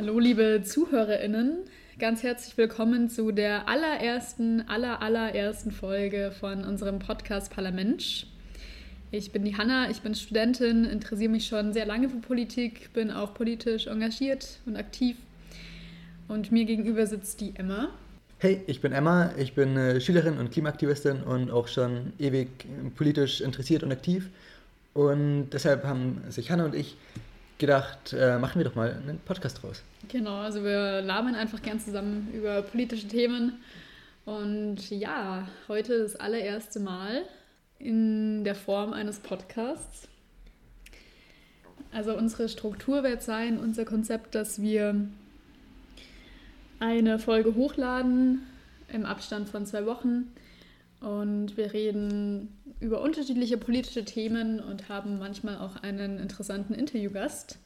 Hallo, liebe ZuhörerInnen. Ganz herzlich willkommen zu der allerersten, aller, allerersten Folge von unserem Podcast Parlament. Ich bin die Hanna, ich bin Studentin, interessiere mich schon sehr lange für Politik, bin auch politisch engagiert und aktiv. Und mir gegenüber sitzt die Emma. Hey, ich bin Emma, ich bin äh, Schülerin und Klimaaktivistin und auch schon ewig politisch interessiert und aktiv. Und deshalb haben sich Hanna und ich gedacht, äh, machen wir doch mal einen Podcast draus. Genau, also wir labern einfach gern zusammen über politische Themen. Und ja, heute das allererste Mal in der Form eines Podcasts. Also unsere Struktur wird sein, unser Konzept, dass wir eine Folge hochladen im Abstand von zwei Wochen. Und wir reden über unterschiedliche politische Themen und haben manchmal auch einen interessanten Interviewgast.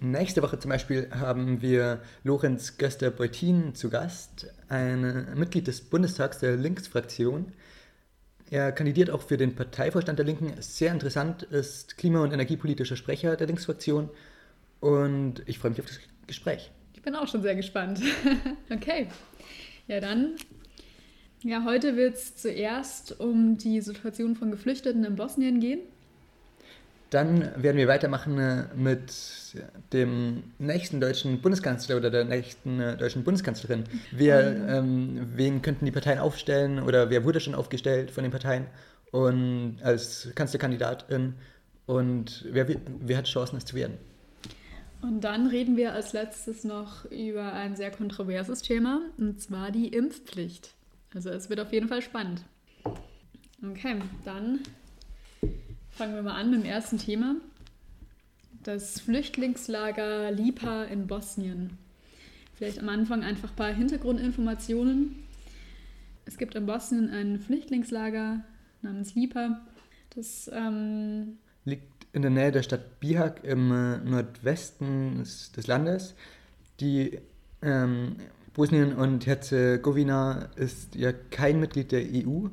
Nächste Woche zum Beispiel haben wir Lorenz Göster-Beutin zu Gast, ein Mitglied des Bundestags der Linksfraktion. Er kandidiert auch für den Parteivorstand der Linken. Sehr interessant, ist klima- und energiepolitischer Sprecher der Linksfraktion. Und ich freue mich auf das Gespräch. Ich bin auch schon sehr gespannt. okay. Ja, dann. Ja, heute wird es zuerst um die Situation von Geflüchteten in Bosnien gehen. Dann werden wir weitermachen äh, mit dem nächsten deutschen Bundeskanzler oder der nächsten äh, deutschen Bundeskanzlerin. Wer, ähm, wen könnten die Parteien aufstellen oder wer wurde schon aufgestellt von den Parteien und als Kanzlerkandidatin und wer, wer hat Chancen, es zu werden? Und dann reden wir als letztes noch über ein sehr kontroverses Thema, und zwar die Impfpflicht. Also es wird auf jeden Fall spannend. Okay, dann Fangen wir mal an mit dem ersten Thema. Das Flüchtlingslager Lipa in Bosnien. Vielleicht am Anfang einfach ein paar Hintergrundinformationen. Es gibt in Bosnien ein Flüchtlingslager namens Lipa. Das ähm, liegt in der Nähe der Stadt Bihak im äh, Nordwesten des, des Landes. Die ähm, Bosnien und Herzegowina ist ja kein Mitglied der EU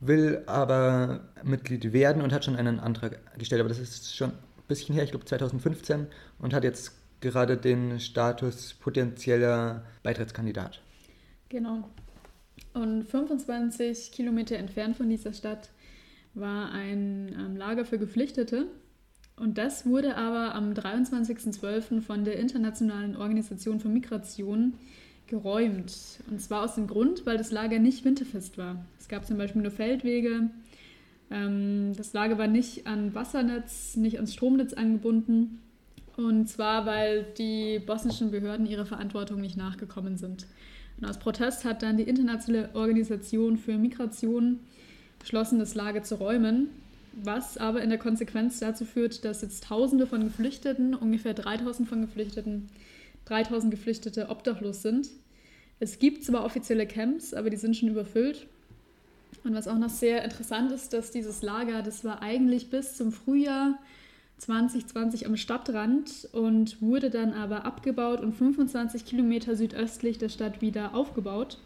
will aber Mitglied werden und hat schon einen Antrag gestellt. Aber das ist schon ein bisschen her, ich glaube 2015, und hat jetzt gerade den Status potenzieller Beitrittskandidat. Genau. Und 25 Kilometer entfernt von dieser Stadt war ein ähm, Lager für Geflüchtete. Und das wurde aber am 23.12. von der Internationalen Organisation für Migration geräumt. Und zwar aus dem Grund, weil das Lager nicht winterfest war. Es gab zum Beispiel nur Feldwege. Ähm, das Lager war nicht an Wassernetz, nicht ans Stromnetz angebunden. Und zwar, weil die bosnischen Behörden ihrer Verantwortung nicht nachgekommen sind. Und aus Protest hat dann die Internationale Organisation für Migration beschlossen, das Lager zu räumen, was aber in der Konsequenz dazu führt, dass jetzt Tausende von Geflüchteten, ungefähr 3000 von Geflüchteten, 3000 Geflüchtete obdachlos sind. Es gibt zwar offizielle Camps, aber die sind schon überfüllt. Und was auch noch sehr interessant ist, dass dieses Lager, das war eigentlich bis zum Frühjahr 2020 am Stadtrand und wurde dann aber abgebaut und 25 Kilometer südöstlich der Stadt wieder aufgebaut,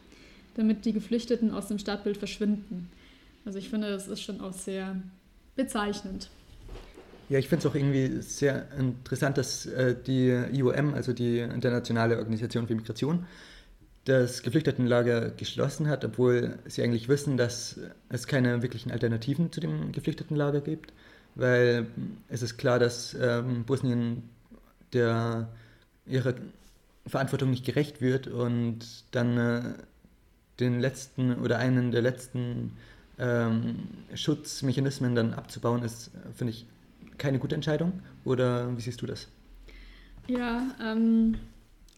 damit die Geflüchteten aus dem Stadtbild verschwinden. Also ich finde, das ist schon auch sehr bezeichnend. Ja, ich finde es auch irgendwie sehr interessant, dass äh, die IOM, also die Internationale Organisation für Migration, das Geflüchtetenlager geschlossen hat, obwohl sie eigentlich wissen, dass es keine wirklichen Alternativen zu dem Geflüchtetenlager gibt, weil es ist klar, dass ähm, Bosnien der, ihrer Verantwortung nicht gerecht wird und dann äh, den letzten oder einen der letzten ähm, Schutzmechanismen dann abzubauen, ist, finde ich, keine gute Entscheidung. Oder wie siehst du das? Ja, ähm,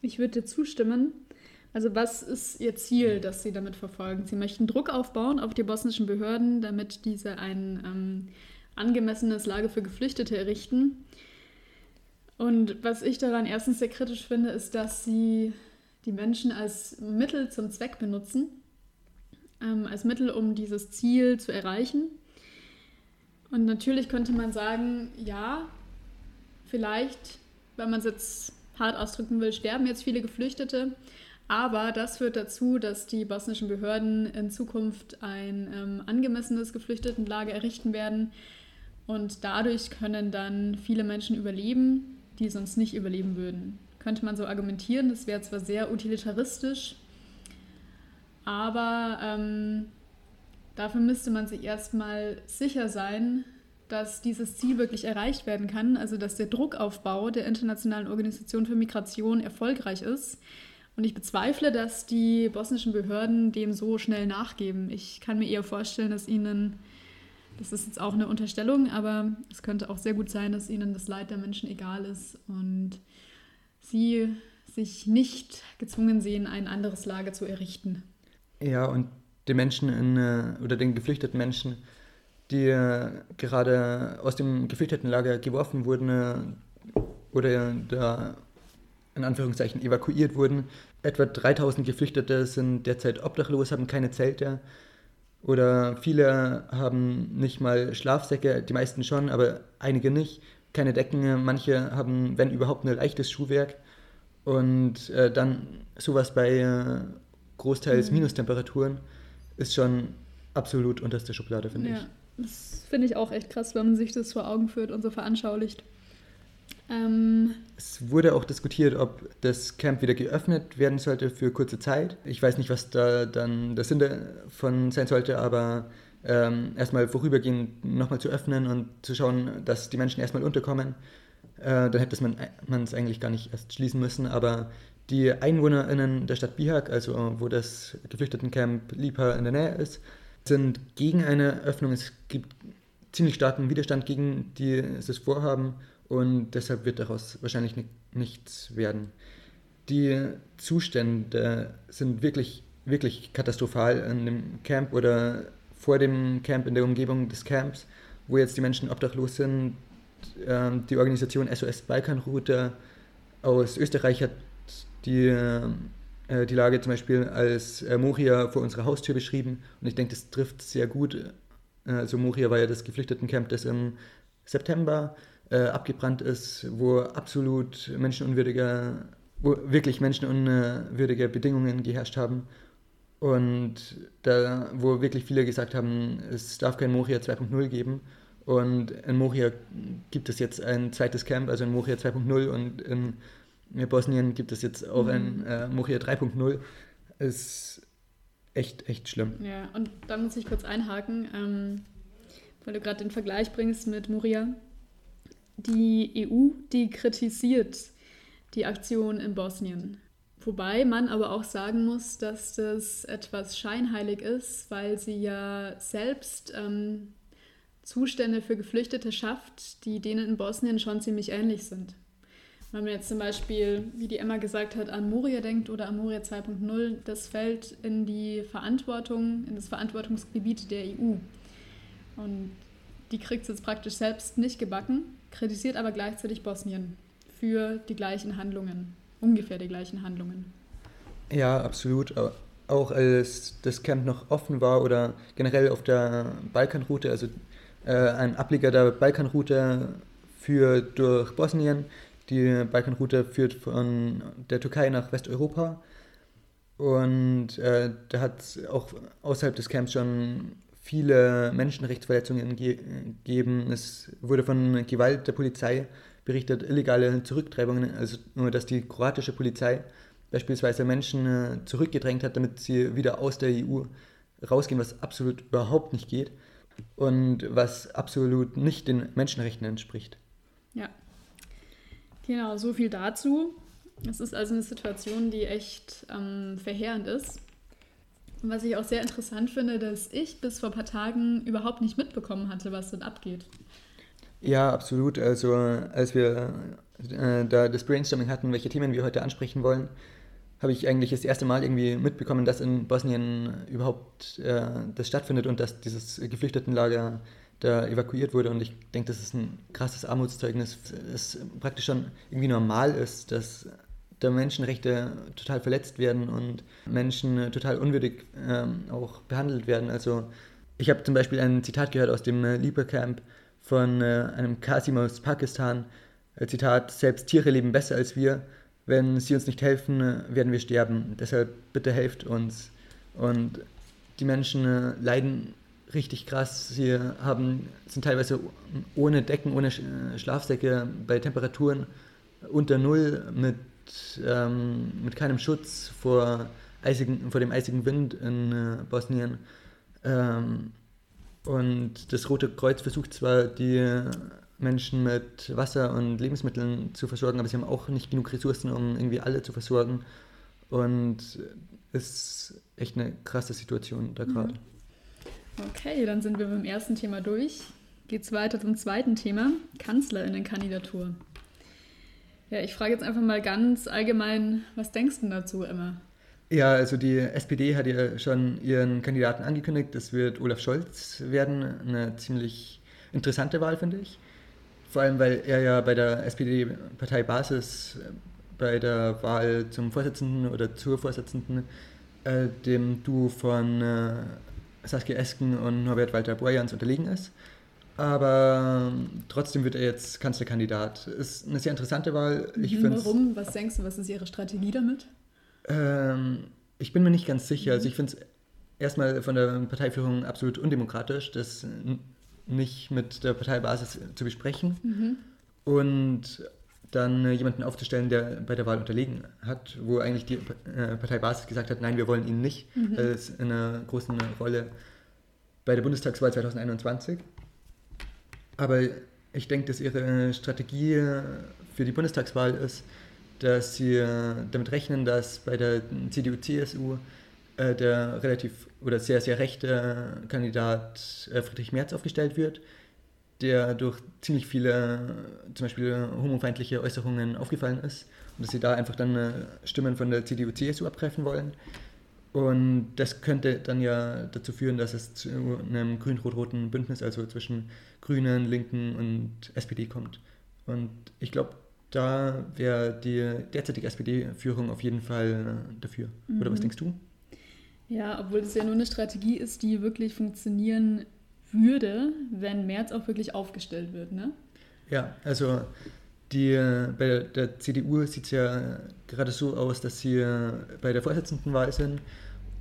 ich würde dir zustimmen. Also was ist Ihr Ziel, das Sie damit verfolgen? Sie möchten Druck aufbauen auf die bosnischen Behörden, damit diese ein ähm, angemessenes Lager für Geflüchtete errichten. Und was ich daran erstens sehr kritisch finde, ist, dass Sie die Menschen als Mittel zum Zweck benutzen, ähm, als Mittel, um dieses Ziel zu erreichen. Und natürlich könnte man sagen, ja, vielleicht, wenn man es jetzt hart ausdrücken will, sterben jetzt viele Geflüchtete. Aber das führt dazu, dass die bosnischen Behörden in Zukunft ein ähm, angemessenes Geflüchtetenlager errichten werden. Und dadurch können dann viele Menschen überleben, die sonst nicht überleben würden. könnte man so argumentieren. Das wäre zwar sehr utilitaristisch, aber ähm, dafür müsste man sich erstmal sicher sein, dass dieses Ziel wirklich erreicht werden kann, also dass der Druckaufbau der Internationalen Organisation für Migration erfolgreich ist. Und ich bezweifle, dass die bosnischen Behörden dem so schnell nachgeben. Ich kann mir eher vorstellen, dass ihnen, das ist jetzt auch eine Unterstellung, aber es könnte auch sehr gut sein, dass ihnen das Leid der Menschen egal ist und sie sich nicht gezwungen sehen, ein anderes Lager zu errichten. Ja, und den Menschen in, äh, oder den geflüchteten Menschen die gerade aus dem Geflüchtetenlager geworfen wurden oder da in Anführungszeichen evakuiert wurden. Etwa 3000 Geflüchtete sind derzeit obdachlos, haben keine Zelte oder viele haben nicht mal Schlafsäcke, die meisten schon, aber einige nicht. Keine Decken, manche haben, wenn überhaupt, nur leichtes Schuhwerk. Und äh, dann sowas bei äh, großteils mhm. Minustemperaturen ist schon absolut unterste Schublade, finde ja. ich. Das finde ich auch echt krass, wenn man sich das vor Augen führt und so veranschaulicht. Ähm es wurde auch diskutiert, ob das Camp wieder geöffnet werden sollte für kurze Zeit. Ich weiß nicht, was da dann der Sinn davon sein sollte, aber ähm, erstmal vorübergehend nochmal zu öffnen und zu schauen, dass die Menschen erstmal unterkommen. Äh, dann hätte man es eigentlich gar nicht erst schließen müssen, aber die EinwohnerInnen der Stadt Bihak, also wo das Geflüchtetencamp Lipa in der Nähe ist, sind gegen eine Öffnung. Es gibt ziemlich starken Widerstand gegen dieses Vorhaben und deshalb wird daraus wahrscheinlich nichts werden. Die Zustände sind wirklich, wirklich katastrophal in dem Camp oder vor dem Camp, in der Umgebung des Camps, wo jetzt die Menschen obdachlos sind. Ähm, die Organisation SOS Balkanroute aus Österreich hat die äh, die Lage zum Beispiel als äh, Moria vor unserer Haustür beschrieben. Und ich denke, das trifft sehr gut. Äh, also Moria war ja das Geflüchtetencamp, das im September äh, abgebrannt ist, wo absolut menschenunwürdige, wo wirklich menschenunwürdige Bedingungen geherrscht haben. Und da, wo wirklich viele gesagt haben, es darf kein Moria 2.0 geben. Und in Moria gibt es jetzt ein zweites Camp, also in Moria 2.0 und in in Bosnien gibt es jetzt auch ein mhm. äh, Moria 3.0. Ist echt, echt schlimm. Ja, und da muss ich kurz einhaken, ähm, weil du gerade den Vergleich bringst mit Moria. Die EU, die kritisiert die Aktion in Bosnien. Wobei man aber auch sagen muss, dass das etwas scheinheilig ist, weil sie ja selbst ähm, Zustände für Geflüchtete schafft, die denen in Bosnien schon ziemlich ähnlich sind. Wenn man jetzt zum Beispiel, wie die Emma gesagt hat, an Moria denkt oder an Moria 2.0, das fällt in die Verantwortung, in das Verantwortungsgebiet der EU. Und die kriegt es jetzt praktisch selbst nicht gebacken, kritisiert aber gleichzeitig Bosnien für die gleichen Handlungen, ungefähr die gleichen Handlungen. Ja, absolut. Auch als das Camp noch offen war oder generell auf der Balkanroute, also äh, ein Ableger der Balkanroute für durch Bosnien, die Balkanroute führt von der Türkei nach Westeuropa. Und äh, da hat es auch außerhalb des Camps schon viele Menschenrechtsverletzungen gegeben. Es wurde von Gewalt der Polizei berichtet, illegale Zurücktreibungen, also nur, dass die kroatische Polizei beispielsweise Menschen äh, zurückgedrängt hat, damit sie wieder aus der EU rausgehen, was absolut überhaupt nicht geht und was absolut nicht den Menschenrechten entspricht. Ja, Genau, so viel dazu. Es ist also eine Situation, die echt ähm, verheerend ist. Was ich auch sehr interessant finde, dass ich bis vor ein paar Tagen überhaupt nicht mitbekommen hatte, was dort abgeht. Ja, absolut. Also als wir äh, da das Brainstorming hatten, welche Themen wir heute ansprechen wollen, habe ich eigentlich das erste Mal irgendwie mitbekommen, dass in Bosnien überhaupt äh, das stattfindet und dass dieses Geflüchtetenlager da evakuiert wurde. Und ich denke, das ist ein krasses Armutszeugnis, es praktisch schon irgendwie normal ist, dass da Menschenrechte total verletzt werden und Menschen total unwürdig ähm, auch behandelt werden. Also ich habe zum Beispiel ein Zitat gehört aus dem äh, Lipa Camp von äh, einem Qasim aus Pakistan. Äh, Zitat, selbst Tiere leben besser als wir. Wenn sie uns nicht helfen, äh, werden wir sterben. Deshalb bitte helft uns. Und die Menschen äh, leiden richtig krass. Sie haben, sind teilweise ohne Decken, ohne Schlafsäcke bei Temperaturen unter Null mit ähm, mit keinem Schutz vor, eisigen, vor dem eisigen Wind in äh, Bosnien. Ähm, und das Rote Kreuz versucht zwar, die Menschen mit Wasser und Lebensmitteln zu versorgen, aber sie haben auch nicht genug Ressourcen, um irgendwie alle zu versorgen. Und es ist echt eine krasse Situation da gerade. Mhm. Okay, dann sind wir beim ersten Thema durch. Geht es weiter zum zweiten Thema, Kanzlerinnenkandidatur. Ja, ich frage jetzt einfach mal ganz allgemein, was denkst du dazu, Emma? Ja, also die SPD hat ja schon ihren Kandidaten angekündigt. Das wird Olaf Scholz werden. Eine ziemlich interessante Wahl, finde ich. Vor allem, weil er ja bei der SPD-Parteibasis bei der Wahl zum Vorsitzenden oder zur Vorsitzenden äh, dem Duo von äh, Saskia Esken und Norbert Walter Borjans unterlegen ist. Aber ähm, trotzdem wird er jetzt Kanzlerkandidat. Ist eine sehr interessante Wahl. Ich mhm, Warum? Was denkst du, was ist Ihre Strategie damit? Ähm, ich bin mir nicht ganz sicher. Also ich finde es erstmal von der Parteiführung absolut undemokratisch, das nicht mit der Parteibasis zu besprechen. Mhm. Und dann jemanden aufzustellen, der bei der Wahl unterlegen hat, wo eigentlich die äh, Parteibasis gesagt hat, nein, wir wollen ihn nicht. Mhm. Das ist in einer großen Rolle bei der Bundestagswahl 2021. Aber ich denke, dass ihre Strategie für die Bundestagswahl ist, dass sie damit rechnen, dass bei der CDU-CSU äh, der relativ oder sehr, sehr rechte Kandidat äh, Friedrich Merz aufgestellt wird, der durch ziemlich viele, zum Beispiel homofeindliche Äußerungen aufgefallen ist und dass sie da einfach dann äh, Stimmen von der CDU-CSU abgreifen wollen. Und das könnte dann ja dazu führen, dass es zu einem grün-rot-roten Bündnis, also zwischen Grünen, Linken und SPD kommt. Und ich glaube, da wäre die derzeitige SPD-Führung auf jeden Fall dafür. Mhm. Oder was mhm. denkst du? Ja, obwohl es ja nur eine Strategie ist, die wirklich funktionieren würde, wenn März auch wirklich aufgestellt wird, ne? Ja, also die, bei der CDU sieht es ja gerade so aus, dass sie bei der Vorsitzendenwahl sind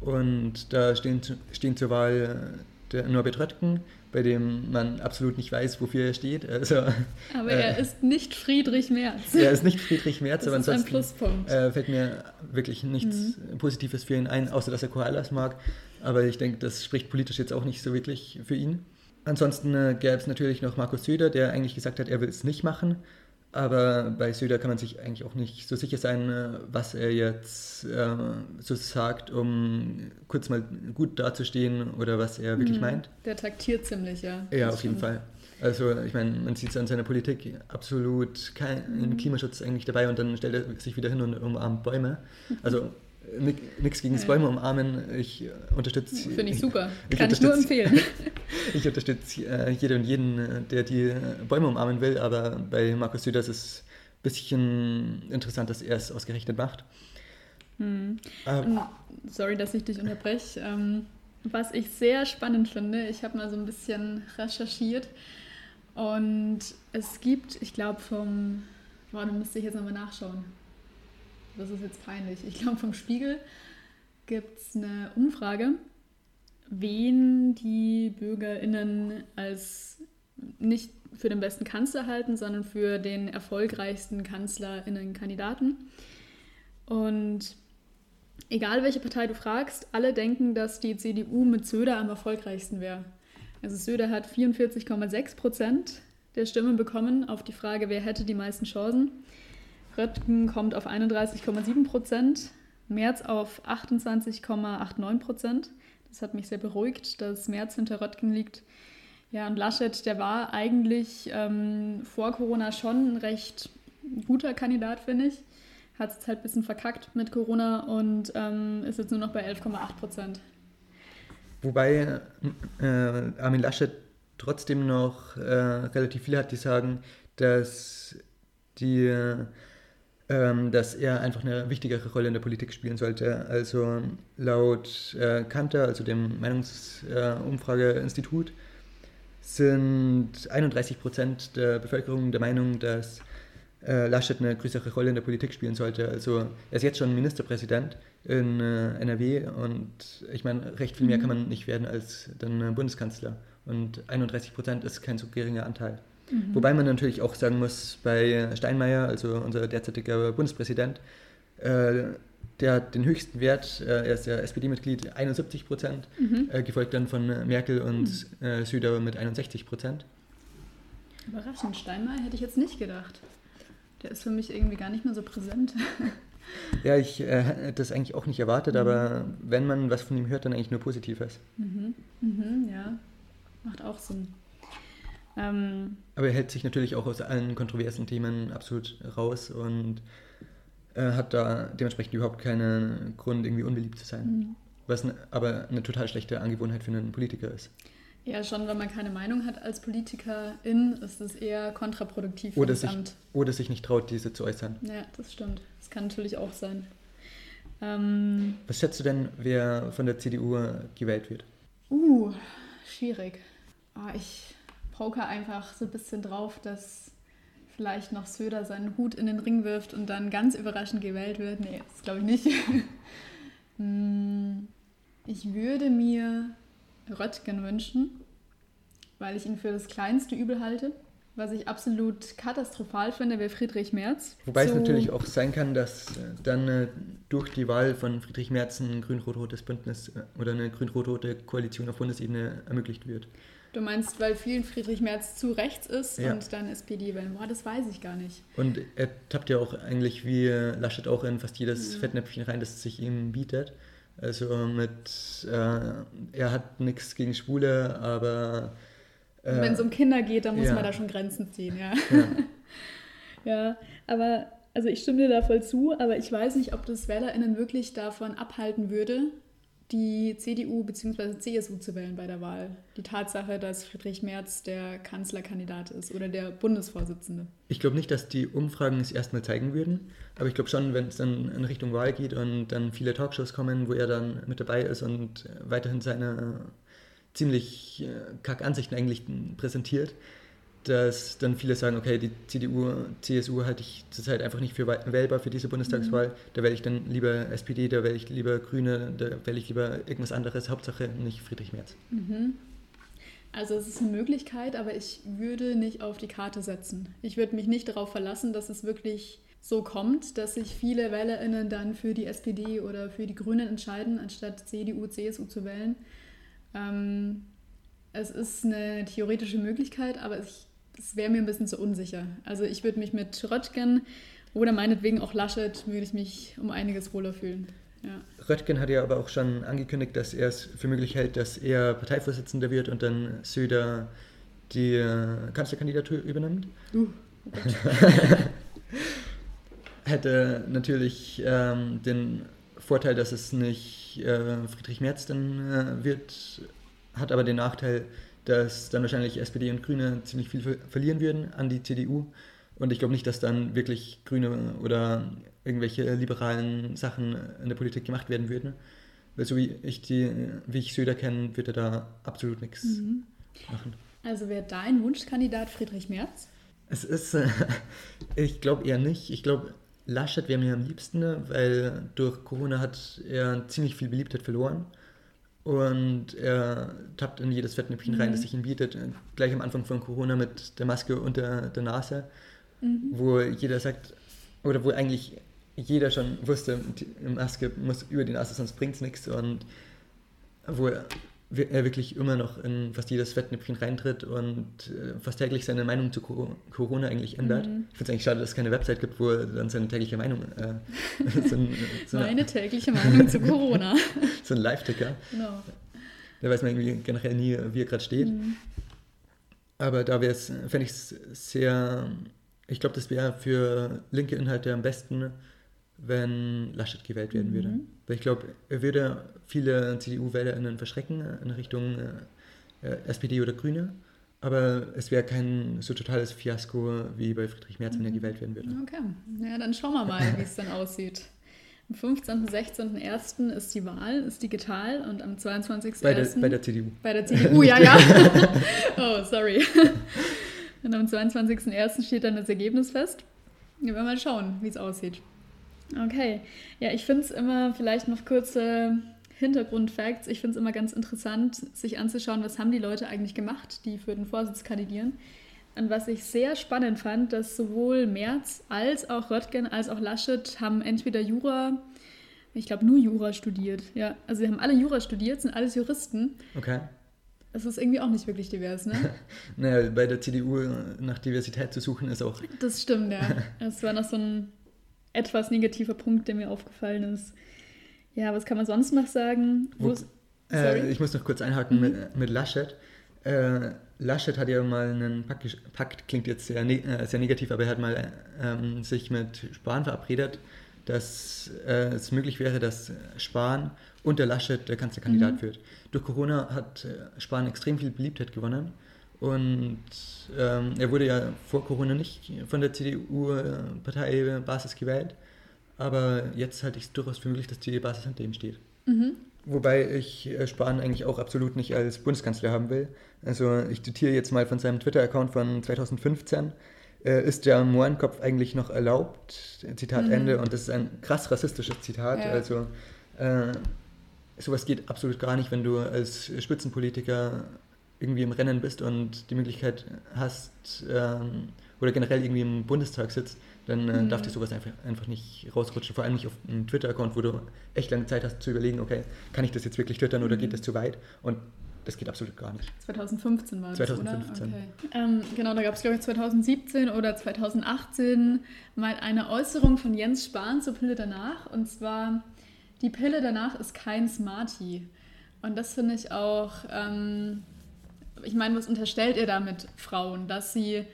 und da stehen, stehen zur Wahl der Norbert Röttgen, bei dem man absolut nicht weiß, wofür er steht. Also, aber äh, er ist nicht Friedrich Merz. Er ist nicht Friedrich Merz, das aber ansonsten. Äh, fällt mir wirklich nichts mhm. Positives für ihn ein, außer dass er Koalas mag. Aber ich denke, das spricht politisch jetzt auch nicht so wirklich für ihn. Ansonsten äh, gäbe es natürlich noch Markus Söder, der eigentlich gesagt hat, er will es nicht machen. Aber bei Söder kann man sich eigentlich auch nicht so sicher sein, äh, was er jetzt äh, so sagt, um kurz mal gut dazustehen oder was er wirklich mhm. meint. Der taktiert ziemlich, ja. Ja, auf jeden Fall. Also ich meine, man sieht es an seiner Politik absolut kein mhm. Klimaschutz eigentlich dabei und dann stellt er sich wieder hin und umarmt Bäume. Also nichts gegen das Bäume umarmen. Ich unterstütze. Finde ich super. Ich Kann ich nur empfehlen. ich unterstütze äh, jede und jeden, äh, der die äh, Bäume umarmen will, aber bei Markus Söder ist es ein bisschen interessant, dass er es ausgerechnet macht. Hm. Ähm, sorry, dass ich dich unterbreche. Ähm, was ich sehr spannend finde, ich habe mal so ein bisschen recherchiert und es gibt, ich glaube vom, boah, da müsste ich jetzt nochmal nachschauen das ist jetzt peinlich, ich glaube vom Spiegel gibt es eine Umfrage, wen die BürgerInnen als nicht für den besten Kanzler halten, sondern für den erfolgreichsten KanzlerInnen-Kandidaten. Und egal welche Partei du fragst, alle denken, dass die CDU mit Söder am erfolgreichsten wäre. Also Söder hat 44,6 Prozent der Stimmen bekommen auf die Frage, wer hätte die meisten Chancen. Röttgen kommt auf 31,7 Prozent, März auf 28,89 Prozent. Das hat mich sehr beruhigt, dass März hinter Röttgen liegt. Ja, und Laschet, der war eigentlich ähm, vor Corona schon ein recht guter Kandidat, finde ich. Hat es halt ein bisschen verkackt mit Corona und ähm, ist jetzt nur noch bei 11,8 Prozent. Wobei äh, Armin Laschet trotzdem noch äh, relativ viele hat, die sagen, dass die ähm, dass er einfach eine wichtigere Rolle in der Politik spielen sollte. Also laut äh, Kanter, also dem Meinungsumfrageinstitut, äh, sind 31 Prozent der Bevölkerung der Meinung, dass äh, Laschet eine größere Rolle in der Politik spielen sollte. Also er ist jetzt schon Ministerpräsident in äh, NRW und ich meine, recht viel mehr kann man nicht werden als dann Bundeskanzler. Und 31 Prozent ist kein so geringer Anteil. Mhm. Wobei man natürlich auch sagen muss, bei Steinmeier, also unser derzeitiger Bundespräsident, äh, der hat den höchsten Wert, äh, er ist ja SPD-Mitglied, 71 Prozent, mhm. äh, gefolgt dann von Merkel und mhm. äh, Söder mit 61 Prozent. Überraschend, Steinmeier hätte ich jetzt nicht gedacht. Der ist für mich irgendwie gar nicht mehr so präsent. ja, ich äh, hätte das eigentlich auch nicht erwartet, mhm. aber wenn man was von ihm hört, dann eigentlich nur Positives. Mhm. Mhm, ja, macht auch Sinn. Ähm, aber er hält sich natürlich auch aus allen kontroversen Themen absolut raus und äh, hat da dementsprechend überhaupt keinen Grund, irgendwie unbeliebt zu sein. Mhm. Was ne, aber eine total schlechte Angewohnheit für einen Politiker ist. Ja, schon, wenn man keine Meinung hat als Politikerin, ist es eher kontraproduktiv oder sich, Amt. Oder sich nicht traut, diese zu äußern. Ja, das stimmt. Das kann natürlich auch sein. Ähm, Was schätzt du denn, wer von der CDU gewählt wird? Uh, schwierig. Oh, ich poker einfach so ein bisschen drauf, dass vielleicht noch Söder seinen Hut in den Ring wirft und dann ganz überraschend gewählt wird. Nee, das glaube ich nicht. Hm, ich würde mir Röttgen wünschen, weil ich ihn für das kleinste Übel halte. Was ich absolut katastrophal finde, wäre Friedrich Merz. Wobei so es natürlich auch sein kann, dass äh, dann äh, durch die Wahl von Friedrich Merz ein grün-rot-rotes Bündnis äh, oder eine grün-rot-rote Koalition auf Bundesebene ermöglicht wird. Du meinst, weil vielen Friedrich Merz zu rechts ist ja. und dann SPD wählen. Boah, das weiß ich gar nicht. Und er tappt ja auch eigentlich wie Laschet auch in fast jedes ja. Fettnäpfchen rein, das sich ihm bietet. Also mit, äh, er hat nichts gegen Schwule, aber... Äh, Wenn es um Kinder geht, dann muss ja. man da schon Grenzen ziehen, ja. Ja, ja aber also ich stimme dir da voll zu, aber ich weiß nicht, ob das WählerInnen wirklich davon abhalten würde, die CDU bzw. CSU zu wählen bei der Wahl. Die Tatsache, dass Friedrich Merz der Kanzlerkandidat ist oder der Bundesvorsitzende. Ich glaube nicht, dass die Umfragen es erstmal zeigen würden, aber ich glaube schon, wenn es dann in Richtung Wahl geht und dann viele Talkshows kommen, wo er dann mit dabei ist und weiterhin seine ziemlich äh, kack Ansichten eigentlich präsentiert, dass dann viele sagen, okay, die CDU, CSU halte ich zurzeit einfach nicht für wählbar für diese Bundestagswahl. Mhm. Da wähle ich dann lieber SPD, da wähle ich lieber Grüne, da wähle ich lieber irgendwas anderes. Hauptsache nicht Friedrich Merz. Mhm. Also es ist eine Möglichkeit, aber ich würde nicht auf die Karte setzen. Ich würde mich nicht darauf verlassen, dass es wirklich so kommt, dass sich viele WählerInnen dann für die SPD oder für die Grünen entscheiden, anstatt CDU, CSU zu wählen. Ähm, es ist eine theoretische Möglichkeit, aber ich das wäre mir ein bisschen zu unsicher. Also ich würde mich mit Röttgen oder meinetwegen auch Laschet, würde ich mich um einiges wohler fühlen. Ja. Röttgen hat ja aber auch schon angekündigt, dass er es für möglich hält, dass er Parteivorsitzender wird und dann Söder die äh, Kanzlerkandidatur übernimmt. Uh, oh Hätte natürlich ähm, den Vorteil, dass es nicht äh, Friedrich Merz dann äh, wird, hat aber den Nachteil, dass dann wahrscheinlich SPD und Grüne ziemlich viel verlieren würden an die CDU. Und ich glaube nicht, dass dann wirklich Grüne oder irgendwelche liberalen Sachen in der Politik gemacht werden würden. Weil so wie ich, die, wie ich Söder kenne, wird er da absolut nichts mhm. machen. Also wäre dein Wunschkandidat Friedrich Merz? Es ist, äh, ich glaube eher nicht. Ich glaube, Laschet wäre mir am liebsten, weil durch Corona hat er ziemlich viel Beliebtheit verloren. Und er tappt in jedes Fettnäpfchen mhm. rein, das sich ihm bietet. Gleich am Anfang von Corona mit der Maske unter der Nase, mhm. wo jeder sagt, oder wo eigentlich jeder schon wusste, die Maske muss über die Nase, sonst bringt es nichts. Und wo er wirklich immer noch in fast jedes Fettnäpfchen reintritt und äh, fast täglich seine Meinung zu Corona eigentlich ändert. Mhm. Ich finde es eigentlich schade, dass es keine Website gibt, wo er dann seine tägliche Meinung. Äh, so ein, so Meine tägliche Meinung zu Corona. so ein Live-Ticker. Genau. Da weiß man irgendwie generell nie, wie er gerade steht. Mhm. Aber da wäre es, fände ich es sehr. Ich glaube, das wäre für linke Inhalte am besten, wenn Laschet gewählt werden würde. Mhm. Weil ich glaube, er würde viele CDU-WählerInnen verschrecken in Richtung äh, äh SPD oder Grüne. Aber es wäre kein so totales Fiasko wie bei Friedrich Merz, wenn er mhm. gewählt werden würde. Okay, ja, dann schauen wir mal, wie es dann aussieht. Am 15. und 16.01. ist die Wahl, ist digital und am 22.01. Bei, der, bei der CDU. Bei der CDU, ja, ja. oh, sorry. Und am 22.01. steht dann das Ergebnis fest. Wir werden mal schauen, wie es aussieht. Okay, ja, ich finde es immer vielleicht noch kurze Hintergrundfacts. Ich finde es immer ganz interessant, sich anzuschauen, was haben die Leute eigentlich gemacht, die für den Vorsitz kandidieren. Und was ich sehr spannend fand, dass sowohl Merz als auch Röttgen als auch Laschet haben entweder Jura, ich glaube nur Jura studiert. Ja, also sie haben alle Jura studiert, sind alles Juristen. Okay. Das ist irgendwie auch nicht wirklich divers, ne? naja, bei der CDU nach Diversität zu suchen ist auch. Das stimmt, ja. Das war noch so ein etwas negativer Punkt, der mir aufgefallen ist. Ja, was kann man sonst noch sagen? Wo, äh, ich muss noch kurz einhaken mhm. mit, mit Laschet. Äh, Laschet hat ja mal einen Pakt, Pakt klingt jetzt sehr, ne, äh, sehr negativ, aber er hat mal ähm, sich mit Spahn verabredet, dass äh, es möglich wäre, dass Spahn und der Laschet der Kanzlerkandidat mhm. wird. Durch Corona hat äh, Spahn extrem viel Beliebtheit gewonnen und ähm, er wurde ja vor Corona nicht von der CDU-Parteibasis gewählt, aber jetzt halte ich es durchaus für möglich, dass die Basis hinter ihm steht. Mhm. Wobei ich äh, Spahn eigentlich auch absolut nicht als Bundeskanzler haben will. Also ich zitiere jetzt mal von seinem Twitter-Account von 2015. Äh, ist der Mohrenkopf eigentlich noch erlaubt? Zitat mhm. Ende. Und das ist ein krass rassistisches Zitat. Ja. Also äh, sowas geht absolut gar nicht, wenn du als Spitzenpolitiker irgendwie im Rennen bist und die Möglichkeit hast ähm, oder generell irgendwie im Bundestag sitzt, dann äh, mhm. darf dir sowas einfach, einfach nicht rausrutschen. Vor allem nicht auf einem Twitter-Account, wo du echt lange Zeit hast zu überlegen, okay, kann ich das jetzt wirklich twittern oder mhm. geht das zu weit? Und das geht absolut gar nicht. 2015 war das, 2015. oder? Okay. Ähm, genau, da gab es, glaube ich, 2017 oder 2018 mal eine Äußerung von Jens Spahn zur Pille danach. Und zwar, die Pille danach ist kein Smartie. Und das finde ich auch, ähm, ich meine, was unterstellt ihr damit Frauen? Dass sie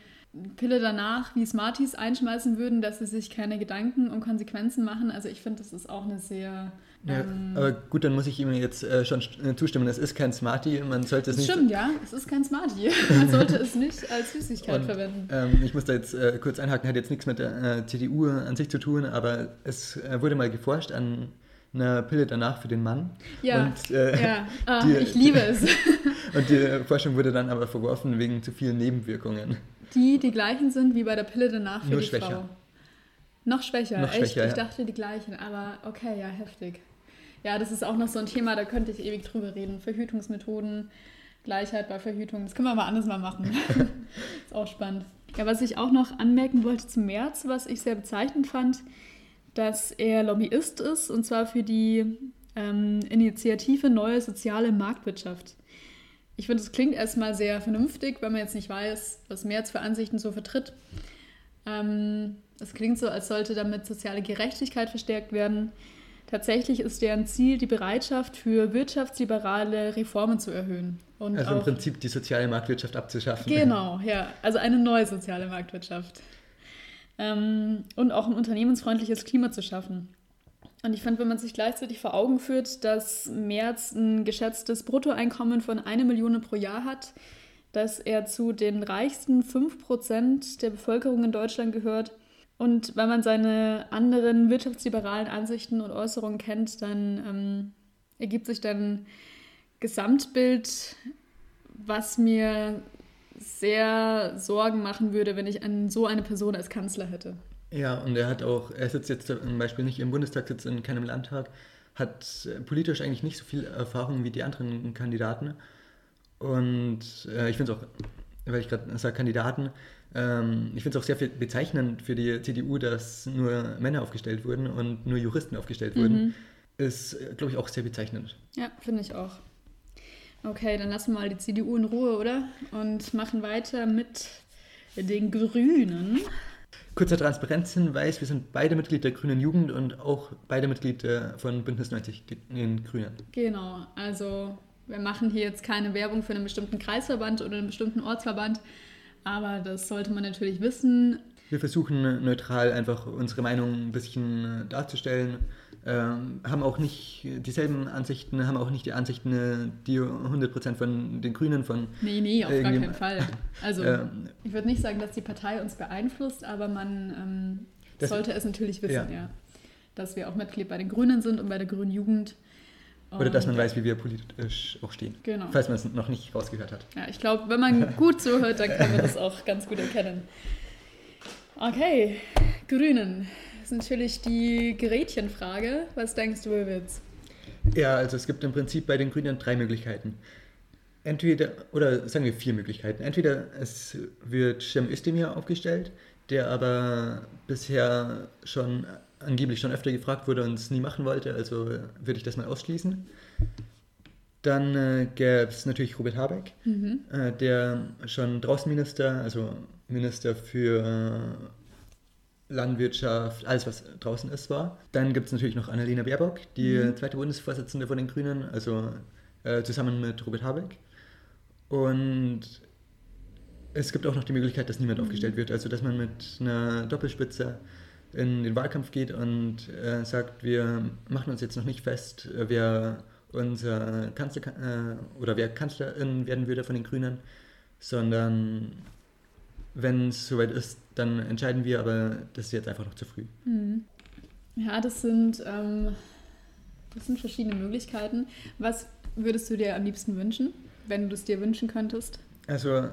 Pille danach wie Smarties einschmeißen würden, dass sie sich keine Gedanken und Konsequenzen machen. Also ich finde, das ist auch eine sehr... Ja, ähm, aber gut, dann muss ich ihm jetzt äh, schon äh, zustimmen. Es ist kein Smartie, man sollte es nicht... Stimmt, ja, es ist kein Smartie. Man sollte es nicht als Süßigkeit und, verwenden. Ähm, ich muss da jetzt äh, kurz einhaken, hat jetzt nichts mit der äh, CDU an sich zu tun, aber es äh, wurde mal geforscht an einer Pille danach für den Mann. Ja, und, äh, ja. Oh, die, ich liebe es. und die Forschung wurde dann aber verworfen wegen zu vielen Nebenwirkungen die die gleichen sind wie bei der Pille danach für Nur die schwächer. Frau. Noch schwächer, noch echt? Schwächer, ich dachte die gleichen, aber okay, ja, heftig. Ja, das ist auch noch so ein Thema, da könnte ich ewig drüber reden. Verhütungsmethoden, Gleichheit bei Verhütung, das können wir mal anders mal machen. ist auch spannend. Ja, was ich auch noch anmerken wollte zum März, was ich sehr bezeichnend fand, dass er Lobbyist ist und zwar für die ähm, Initiative Neue Soziale Marktwirtschaft. Ich finde, es klingt erstmal sehr vernünftig, wenn man jetzt nicht weiß, was Merz für Ansichten so vertritt. Ähm, es klingt so, als sollte damit soziale Gerechtigkeit verstärkt werden. Tatsächlich ist deren Ziel, die Bereitschaft für wirtschaftsliberale Reformen zu erhöhen. Also im Prinzip die soziale Marktwirtschaft abzuschaffen. Genau, ja. Also eine neue soziale Marktwirtschaft. Ähm, und auch ein unternehmensfreundliches Klima zu schaffen. Und ich fand, wenn man sich gleichzeitig vor Augen führt, dass Merz ein geschätztes Bruttoeinkommen von eine Million pro Jahr hat, dass er zu den reichsten 5% der Bevölkerung in Deutschland gehört. Und wenn man seine anderen wirtschaftsliberalen Ansichten und Äußerungen kennt, dann ähm, ergibt sich dann Gesamtbild, was mir sehr Sorgen machen würde, wenn ich an so eine Person als Kanzler hätte. Ja, und er hat auch, er sitzt jetzt zum Beispiel nicht im Bundestag, sitzt in keinem Landtag, hat äh, politisch eigentlich nicht so viel Erfahrung wie die anderen Kandidaten. Und äh, ich finde es auch, weil ich gerade sage Kandidaten, ähm, ich finde es auch sehr viel bezeichnend für die CDU, dass nur Männer aufgestellt wurden und nur Juristen aufgestellt mhm. wurden. Ist, äh, glaube ich, auch sehr bezeichnend. Ja, finde ich auch. Okay, dann lassen wir mal die CDU in Ruhe, oder? Und machen weiter mit den Grünen. Kurzer Transparenzhinweis, wir sind beide Mitglied der Grünen Jugend und auch beide Mitglied von Bündnis 90 den Grünen. Genau, also wir machen hier jetzt keine Werbung für einen bestimmten Kreisverband oder einen bestimmten Ortsverband, aber das sollte man natürlich wissen. Wir versuchen neutral einfach unsere Meinung ein bisschen darzustellen ähm, haben auch nicht dieselben Ansichten, haben auch nicht die Ansichten, äh, die 100% von den Grünen von. Nee, nee, auf gar keinen Fall. Also, ähm, ich würde nicht sagen, dass die Partei uns beeinflusst, aber man ähm, sollte es natürlich wissen, ja. ja. Dass wir auch Mitglied bei den Grünen sind und bei der Grünen Jugend. Oder dass man weiß, wie wir politisch auch stehen. Genau. Falls man es noch nicht rausgehört hat. Ja, ich glaube, wenn man gut zuhört, dann kann man das auch ganz gut erkennen. Okay, Grünen ist natürlich die Gerätchenfrage. Was denkst du, Wirbitz? Ja, also es gibt im Prinzip bei den Grünen drei Möglichkeiten. entweder, oder sagen wir vier Möglichkeiten. Entweder es wird Cem Özdemir aufgestellt, der aber bisher schon angeblich schon öfter gefragt wurde und es nie machen wollte, also würde ich das mal ausschließen. Dann äh, gäbe es natürlich Robert Habeck, mhm. äh, der schon Draußenminister, also Minister für äh, Landwirtschaft, alles was draußen ist, war. Dann gibt es natürlich noch Annalena Baerbock, die mhm. zweite Bundesvorsitzende von den Grünen, also äh, zusammen mit Robert Habeck. Und es gibt auch noch die Möglichkeit, dass niemand mhm. aufgestellt wird, also dass man mit einer Doppelspitze in den Wahlkampf geht und äh, sagt, wir machen uns jetzt noch nicht fest, äh, wer unser Kanzler äh, oder wer Kanzlerin werden würde von den Grünen, sondern wenn es soweit ist, dann entscheiden wir, aber das ist jetzt einfach noch zu früh. Mhm. Ja, das sind, ähm, das sind verschiedene Möglichkeiten. Was würdest du dir am liebsten wünschen, wenn du es dir wünschen könntest? Also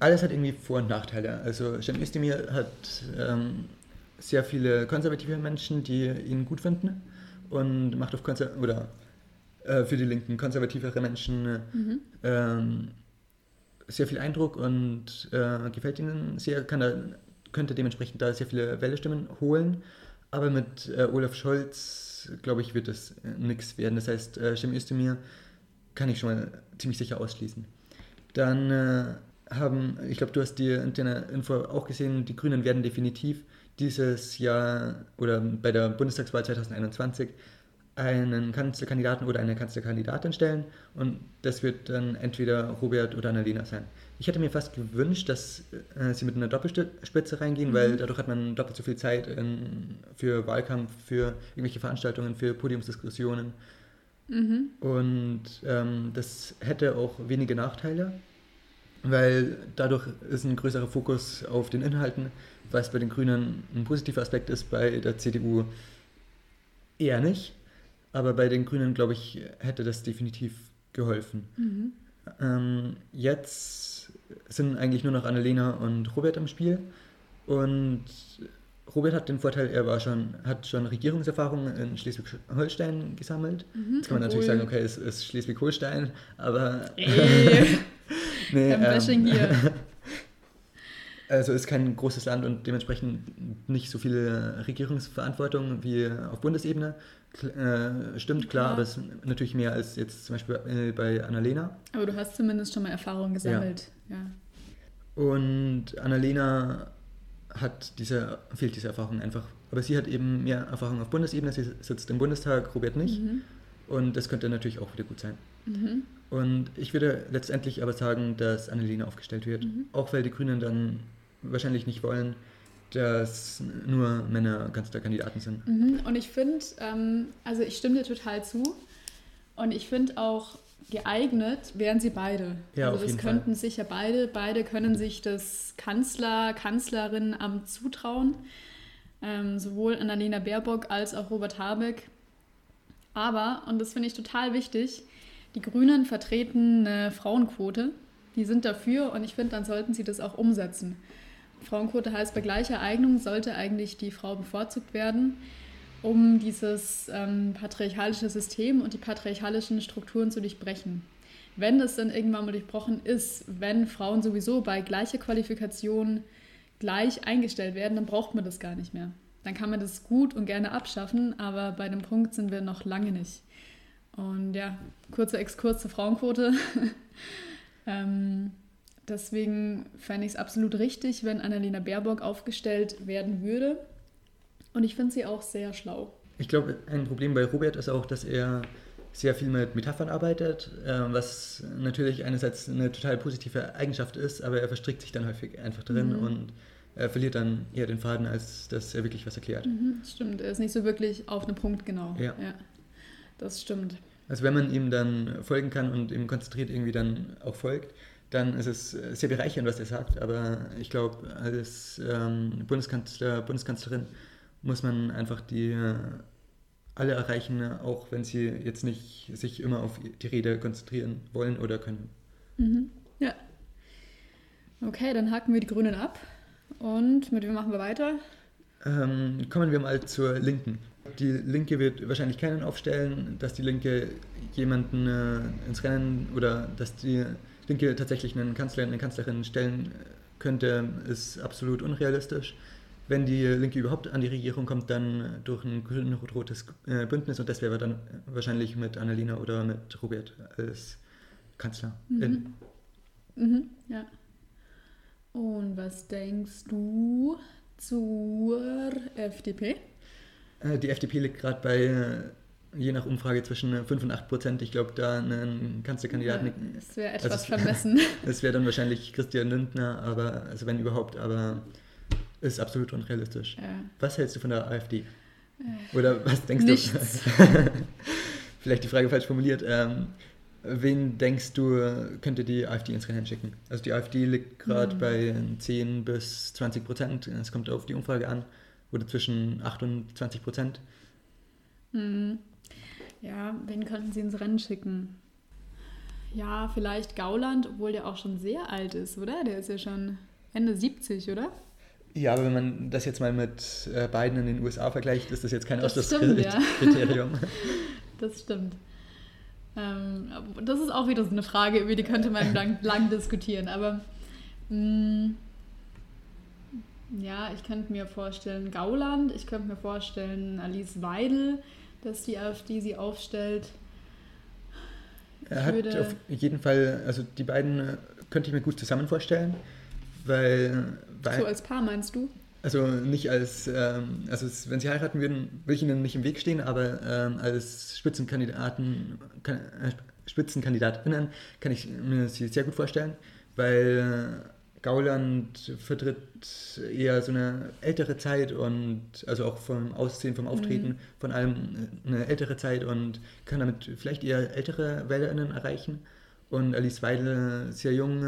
alles hat irgendwie Vor- und Nachteile. Also Cem Özdemir hat ähm, sehr viele konservative Menschen, die ihn gut finden und macht auf Konser oder äh, für die Linken konservativere Menschen mhm. ähm, sehr viel Eindruck und äh, gefällt ihnen sehr, kann da, könnte dementsprechend da sehr viele Wählerstimmen holen. Aber mit äh, Olaf Scholz, glaube ich, wird das äh, nichts werden. Das heißt, äh, Özdemir kann ich schon mal ziemlich sicher ausschließen. Dann äh, haben, ich glaube, du hast die in deiner Info auch gesehen, die Grünen werden definitiv dieses Jahr oder bei der Bundestagswahl 2021 einen Kanzlerkandidaten oder eine Kanzlerkandidatin stellen und das wird dann entweder Robert oder Annalena sein. Ich hätte mir fast gewünscht, dass äh, sie mit einer Doppelspitze reingehen, mhm. weil dadurch hat man doppelt so viel Zeit in, für Wahlkampf, für irgendwelche Veranstaltungen, für Podiumsdiskussionen. Mhm. Und ähm, das hätte auch wenige Nachteile, weil dadurch ist ein größerer Fokus auf den Inhalten, was bei den Grünen ein positiver Aspekt ist, bei der CDU eher nicht. Aber bei den Grünen, glaube ich, hätte das definitiv geholfen. Mhm. Ähm, jetzt sind eigentlich nur noch Annalena und Robert im Spiel. Und Robert hat den Vorteil, er war schon, hat schon Regierungserfahrung in Schleswig-Holstein gesammelt. Mhm, Jetzt kann man natürlich sagen, okay, es ist Schleswig-Holstein, aber. Ey. nee, ähm, hier. Also ist kein großes Land und dementsprechend nicht so viele Regierungsverantwortung wie auf Bundesebene. Äh, stimmt, klar, ja. aber es ist natürlich mehr als jetzt zum Beispiel äh, bei Annalena. Aber du hast zumindest schon mal Erfahrung gesammelt. Ja. ja. Und Annalena hat diese, fehlt diese Erfahrung einfach. Aber sie hat eben mehr Erfahrung auf Bundesebene, sie sitzt im Bundestag, Robert nicht. Mhm. Und das könnte natürlich auch wieder gut sein. Mhm. Und ich würde letztendlich aber sagen, dass Annalena aufgestellt wird. Mhm. Auch weil die Grünen dann wahrscheinlich nicht wollen, dass nur Männer Kanzlerkandidaten sind. Mhm. Und ich finde, ähm, also ich stimme dir total zu. Und ich finde auch geeignet wären sie beide. Ja, also das könnten Fall. sicher beide. Beide können sich das Kanzler, Kanzlerinnenamt zutrauen. Ähm, sowohl Annalena Baerbock als auch Robert Habeck. Aber, und das finde ich total wichtig, die Grünen vertreten eine Frauenquote. Die sind dafür und ich finde, dann sollten sie das auch umsetzen. Frauenquote heißt, bei gleicher Eignung sollte eigentlich die Frau bevorzugt werden, um dieses ähm, patriarchalische System und die patriarchalischen Strukturen zu durchbrechen. Wenn das dann irgendwann mal durchbrochen ist, wenn Frauen sowieso bei gleicher Qualifikation gleich eingestellt werden, dann braucht man das gar nicht mehr. Dann kann man das gut und gerne abschaffen, aber bei dem Punkt sind wir noch lange nicht. Und ja, kurzer Exkurs zur Frauenquote. ähm, Deswegen fände ich es absolut richtig, wenn Annalena Baerbock aufgestellt werden würde. Und ich finde sie auch sehr schlau. Ich glaube, ein Problem bei Robert ist auch, dass er sehr viel mit Metaphern arbeitet, äh, was natürlich einerseits eine total positive Eigenschaft ist, aber er verstrickt sich dann häufig einfach drin mhm. und er verliert dann eher den Faden, als dass er wirklich was erklärt. Mhm, stimmt, er ist nicht so wirklich auf einen Punkt genau. Ja. ja. Das stimmt. Also wenn man ihm dann folgen kann und ihm konzentriert irgendwie dann auch folgt, dann ist es sehr bereichernd, was er sagt. Aber ich glaube, als ähm, Bundeskanzler, Bundeskanzlerin muss man einfach die äh, alle erreichen, auch wenn sie jetzt nicht sich immer auf die Rede konzentrieren wollen oder können. Mhm. Ja. Okay, dann haken wir die Grünen ab. Und mit wem machen wir weiter? Ähm, kommen wir mal zur Linken. Die Linke wird wahrscheinlich keinen aufstellen. Dass die Linke jemanden äh, ins Rennen oder dass die Linke tatsächlich einen Kanzler, eine Kanzlerin stellen könnte, ist absolut unrealistisch. Wenn die Linke überhaupt an die Regierung kommt, dann durch ein grün-rotes äh, Bündnis und das wäre dann wahrscheinlich mit Annalena oder mit Robert als Kanzler. Mhm. Mhm, ja. Und was denkst du zur FDP? Äh, die FDP liegt gerade bei, äh, je nach Umfrage, zwischen 5 und 8 Prozent. Ich glaube, da einen Kanzlerkandidaten. Ja, das wäre etwas also, vermessen. Es wäre dann wahrscheinlich Christian Lindner, aber, also wenn überhaupt, aber ist absolut unrealistisch. Ja. Was hältst du von der AfD? Äh, Oder was denkst Nichts. du? Vielleicht die Frage falsch formuliert. Ähm, wen denkst du, könnte die AfD ins Rennen schicken? Also die AfD liegt gerade mhm. bei 10 bis 20 Prozent. Es kommt auf die Umfrage an. Oder zwischen 8 und 20 Prozent. Mhm. Ja, wen könnten sie ins Rennen schicken? Ja, vielleicht Gauland, obwohl der auch schon sehr alt ist, oder? Der ist ja schon Ende 70, oder? Ja, aber wenn man das jetzt mal mit äh, Biden in den USA vergleicht, ist das jetzt kein Ausschlusskriterium. Ja. das stimmt. Ähm, das ist auch wieder so eine Frage, über die könnte man lang, lang diskutieren. Aber mh, mm, ja, ich könnte mir vorstellen, Gauland, ich könnte mir vorstellen, Alice Weidel, dass die AfD sie aufstellt. Er ich hat auf jeden Fall, also die beiden äh, könnte ich mir gut zusammen vorstellen, weil, weil. So als Paar meinst du? Also nicht als, ähm, also wenn sie heiraten würden, will ich ihnen nicht im Weg stehen, aber ähm, als Spitzenkandidaten, kann, äh, Spitzenkandidatinnen kann ich mir sie sehr gut vorstellen, weil Gauland vertritt eher so eine ältere Zeit und also auch vom Aussehen, vom Auftreten, mhm. von allem eine ältere Zeit und kann damit vielleicht eher ältere WählerInnen erreichen. Und Alice Weidel, sehr jung,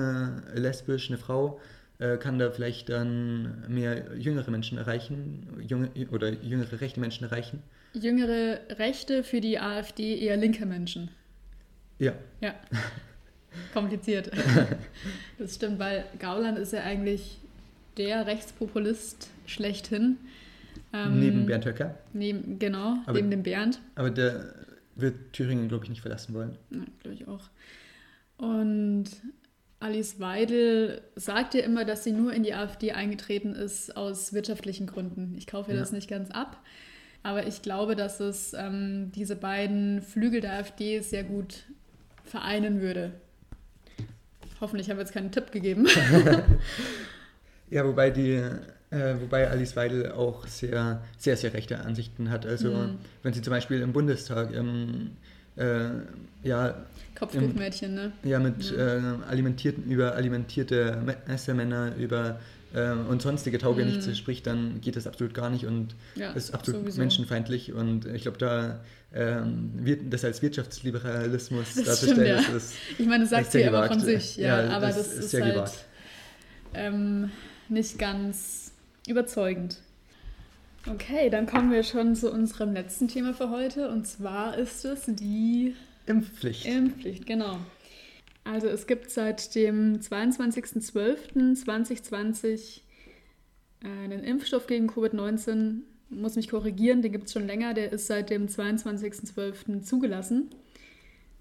lesbisch, eine Frau, äh, kann da vielleicht dann mehr jüngere Menschen erreichen junge, oder jüngere rechte Menschen erreichen. Jüngere Rechte für die AfD eher linke Menschen. Ja. Ja. Kompliziert. das stimmt, weil Gauland ist ja eigentlich der Rechtspopulist schlechthin. Ähm, neben Bernd Höcker? Neben, genau, aber, neben dem Bernd. Aber der wird Thüringen, glaube ich, nicht verlassen wollen. Ja, glaube ich auch. Und Alice Weidel sagt ja immer, dass sie nur in die AfD eingetreten ist aus wirtschaftlichen Gründen. Ich kaufe ja. das nicht ganz ab. Aber ich glaube, dass es ähm, diese beiden Flügel der AfD sehr gut vereinen würde. Hoffentlich haben wir jetzt keinen Tipp gegeben. ja, wobei die, äh, wobei Alice Weidel auch sehr, sehr, sehr rechte Ansichten hat. Also mhm. wenn sie zum Beispiel im Bundestag ähm, äh, ja, Kopftuchmädchen, ne? Ja, mit ja. Äh, alimentierten, über alimentierte Messermänner, über äh, und sonstige Taugenichtse mm. spricht, dann geht das absolut gar nicht und ja, ist absolut sowieso. menschenfeindlich. Und ich glaube, da ähm, wird das als Wirtschaftsliberalismus darzustellen. Ja. Ist, ich meine, das sagt sie aber von sich, ja, ja aber das, das ist, ist halt ähm, nicht ganz überzeugend. Okay, dann kommen wir schon zu unserem letzten Thema für heute und zwar ist es die Impfpflicht. Impfpflicht, genau. Also es gibt seit dem 22.12.2020 einen Impfstoff gegen Covid-19, muss mich korrigieren, den gibt es schon länger, der ist seit dem 22.12. zugelassen.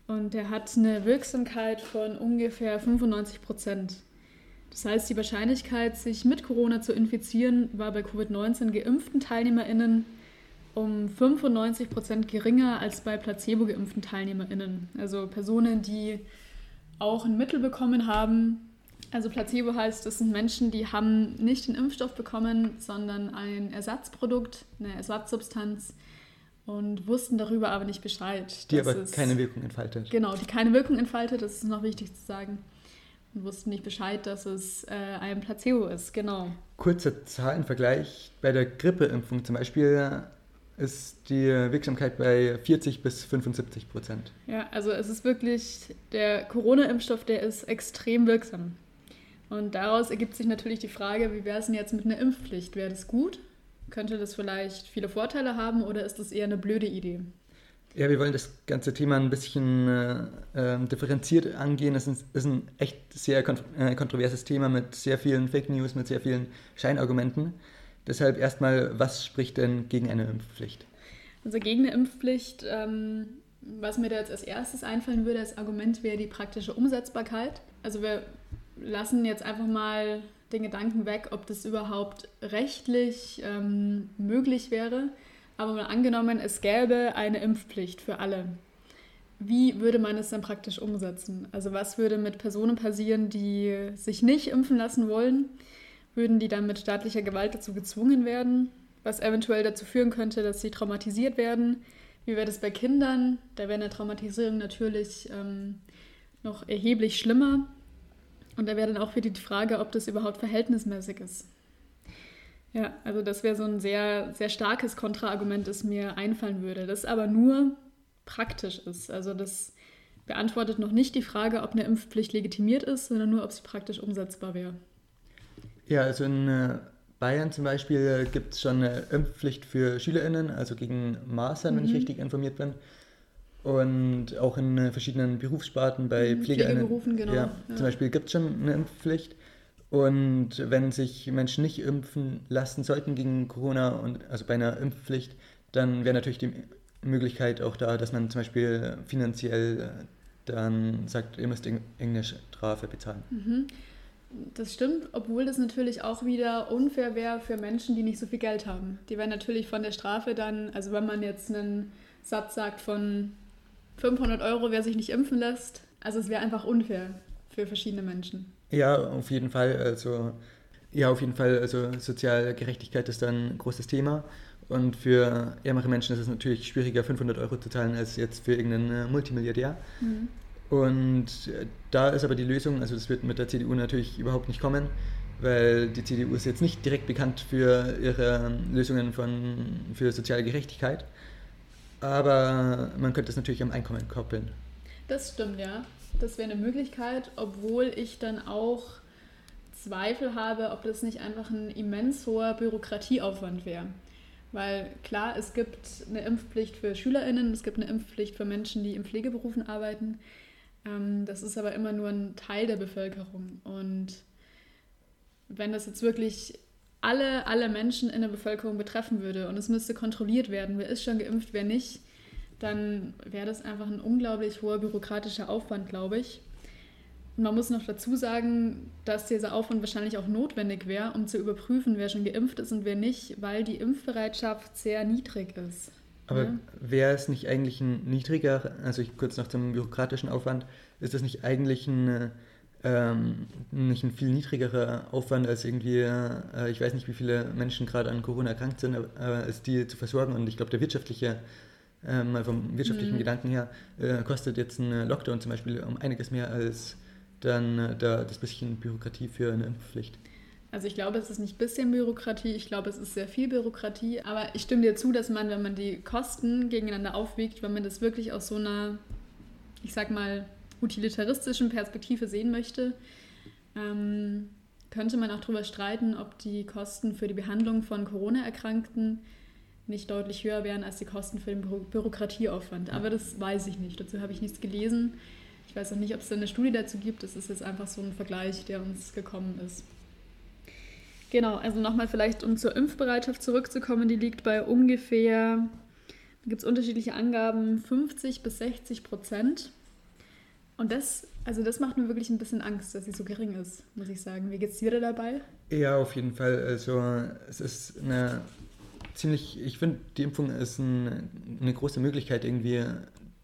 Und der hat eine Wirksamkeit von ungefähr 95 Prozent. Das heißt, die Wahrscheinlichkeit, sich mit Corona zu infizieren, war bei Covid-19 geimpften TeilnehmerInnen um 95 Prozent geringer als bei placebo-geimpften TeilnehmerInnen. Also Personen, die auch ein Mittel bekommen haben. Also Placebo heißt, das sind Menschen, die haben nicht den Impfstoff bekommen, sondern ein Ersatzprodukt, eine Ersatzsubstanz und wussten darüber aber nicht Bescheid. Die aber es, keine Wirkung entfaltet. Genau, die keine Wirkung entfaltet, das ist noch wichtig zu sagen. Und wussten nicht Bescheid, dass es äh, ein Placebo ist, genau. Kurzer Zahlenvergleich. Bei der Grippeimpfung zum Beispiel ist die Wirksamkeit bei 40 bis 75 Prozent. Ja, also es ist wirklich, der Corona-Impfstoff, der ist extrem wirksam. Und daraus ergibt sich natürlich die Frage, wie wäre es denn jetzt mit einer Impfpflicht? Wäre das gut? Könnte das vielleicht viele Vorteile haben oder ist das eher eine blöde Idee? Ja, wir wollen das ganze Thema ein bisschen äh, ähm, differenziert angehen. Es ist, ist, ein echt sehr äh, kontroverses Thema mit sehr vielen Fake News, mit sehr vielen Scheinargumenten. Deshalb erstmal, was spricht denn gegen eine Impfpflicht? Also gegen eine Impfpflicht ähm, was mir da jetzt als erstes einfallen würde als Argument wäre die praktische Umsetzbarkeit. Also wir lassen jetzt einfach mal den Gedanken weg, ob das überhaupt rechtlich ähm, möglich wäre. Aber mal angenommen, es gäbe eine Impfpflicht für alle. Wie würde man es dann praktisch umsetzen? Also was würde mit Personen passieren, die sich nicht impfen lassen wollen? Würden die dann mit staatlicher Gewalt dazu gezwungen werden? Was eventuell dazu führen könnte, dass sie traumatisiert werden? Wie wäre das bei Kindern? Da wäre eine Traumatisierung natürlich ähm, noch erheblich schlimmer. Und da wäre dann auch wieder die Frage, ob das überhaupt verhältnismäßig ist. Ja, also das wäre so ein sehr, sehr starkes Kontraargument, das mir einfallen würde, das aber nur praktisch ist. Also das beantwortet noch nicht die Frage, ob eine Impfpflicht legitimiert ist, sondern nur, ob sie praktisch umsetzbar wäre. Ja, also in äh, Bayern zum Beispiel gibt es schon eine Impfpflicht für SchülerInnen, also gegen Masern, mhm. wenn ich mhm. richtig informiert bin. Und auch in äh, verschiedenen Berufssparten bei mhm, PflegerInnen. Pflegeberufen, genau. Ja, ja. Zum Beispiel gibt es schon eine Impfpflicht. Und wenn sich Menschen nicht impfen lassen sollten gegen Corona, und also bei einer Impfpflicht, dann wäre natürlich die Möglichkeit auch da, dass man zum Beispiel finanziell äh, dann sagt, ihr müsst irgendeine Strafe bezahlen. Mhm. Das stimmt, obwohl das natürlich auch wieder unfair wäre für Menschen, die nicht so viel Geld haben. Die werden natürlich von der Strafe dann, also wenn man jetzt einen Satz sagt von 500 Euro, wer sich nicht impfen lässt. Also es wäre einfach unfair für verschiedene Menschen. Ja, auf jeden Fall. Also ja, auf jeden Fall. Also soziale Gerechtigkeit ist dann ein großes Thema. Und für ärmere Menschen ist es natürlich schwieriger, 500 Euro zu zahlen, als jetzt für irgendeinen äh, Multimilliardär. Mhm. Und äh, da ist aber die Lösung, also das wird mit der CDU natürlich überhaupt nicht kommen, weil die CDU ist jetzt nicht direkt bekannt für ihre Lösungen von, für soziale Gerechtigkeit aber man könnte es natürlich am Einkommen koppeln. Das stimmt, ja. Das wäre eine Möglichkeit, obwohl ich dann auch Zweifel habe, ob das nicht einfach ein immens hoher Bürokratieaufwand wäre. Weil klar, es gibt eine Impfpflicht für SchülerInnen, es gibt eine Impfpflicht für Menschen, die in Pflegeberufen arbeiten. Ähm, das ist aber immer nur ein Teil der Bevölkerung. Und wenn das jetzt wirklich alle, alle Menschen in der Bevölkerung betreffen würde und es müsste kontrolliert werden, wer ist schon geimpft, wer nicht, dann wäre das einfach ein unglaublich hoher bürokratischer Aufwand, glaube ich. Und man muss noch dazu sagen, dass dieser Aufwand wahrscheinlich auch notwendig wäre, um zu überprüfen, wer schon geimpft ist und wer nicht, weil die Impfbereitschaft sehr niedrig ist. Aber ja? wäre es nicht eigentlich ein niedriger, also ich, kurz noch zum bürokratischen Aufwand, ist das nicht eigentlich ein ähm, nicht ein viel niedrigerer Aufwand als irgendwie, äh, ich weiß nicht, wie viele Menschen gerade an Corona erkrankt sind, äh, als die zu versorgen. Und ich glaube, der wirtschaftliche, äh, mal vom wirtschaftlichen mhm. Gedanken her, äh, kostet jetzt ein Lockdown zum Beispiel um einiges mehr als dann äh, da, das bisschen Bürokratie für eine Impfpflicht. Also ich glaube, es ist nicht ein bisschen Bürokratie, ich glaube, es ist sehr viel Bürokratie. Aber ich stimme dir zu, dass man, wenn man die Kosten gegeneinander aufwiegt, wenn man das wirklich aus so einer, ich sag mal, utilitaristischen Perspektive sehen möchte, ähm, könnte man auch darüber streiten, ob die Kosten für die Behandlung von Corona-Erkrankten nicht deutlich höher wären als die Kosten für den Bü Bürokratieaufwand. Aber das weiß ich nicht. Dazu habe ich nichts gelesen. Ich weiß auch nicht, ob es da eine Studie dazu gibt. Das ist jetzt einfach so ein Vergleich, der uns gekommen ist. Genau, also nochmal vielleicht, um zur Impfbereitschaft zurückzukommen, die liegt bei ungefähr, da gibt es unterschiedliche Angaben, 50 bis 60 Prozent. Und das, also das macht mir wirklich ein bisschen Angst, dass sie so gering ist, muss ich sagen. Wie geht es dir da dabei? Ja, auf jeden Fall. Also es ist eine ziemlich, ich finde, die Impfung ist ein, eine große Möglichkeit, irgendwie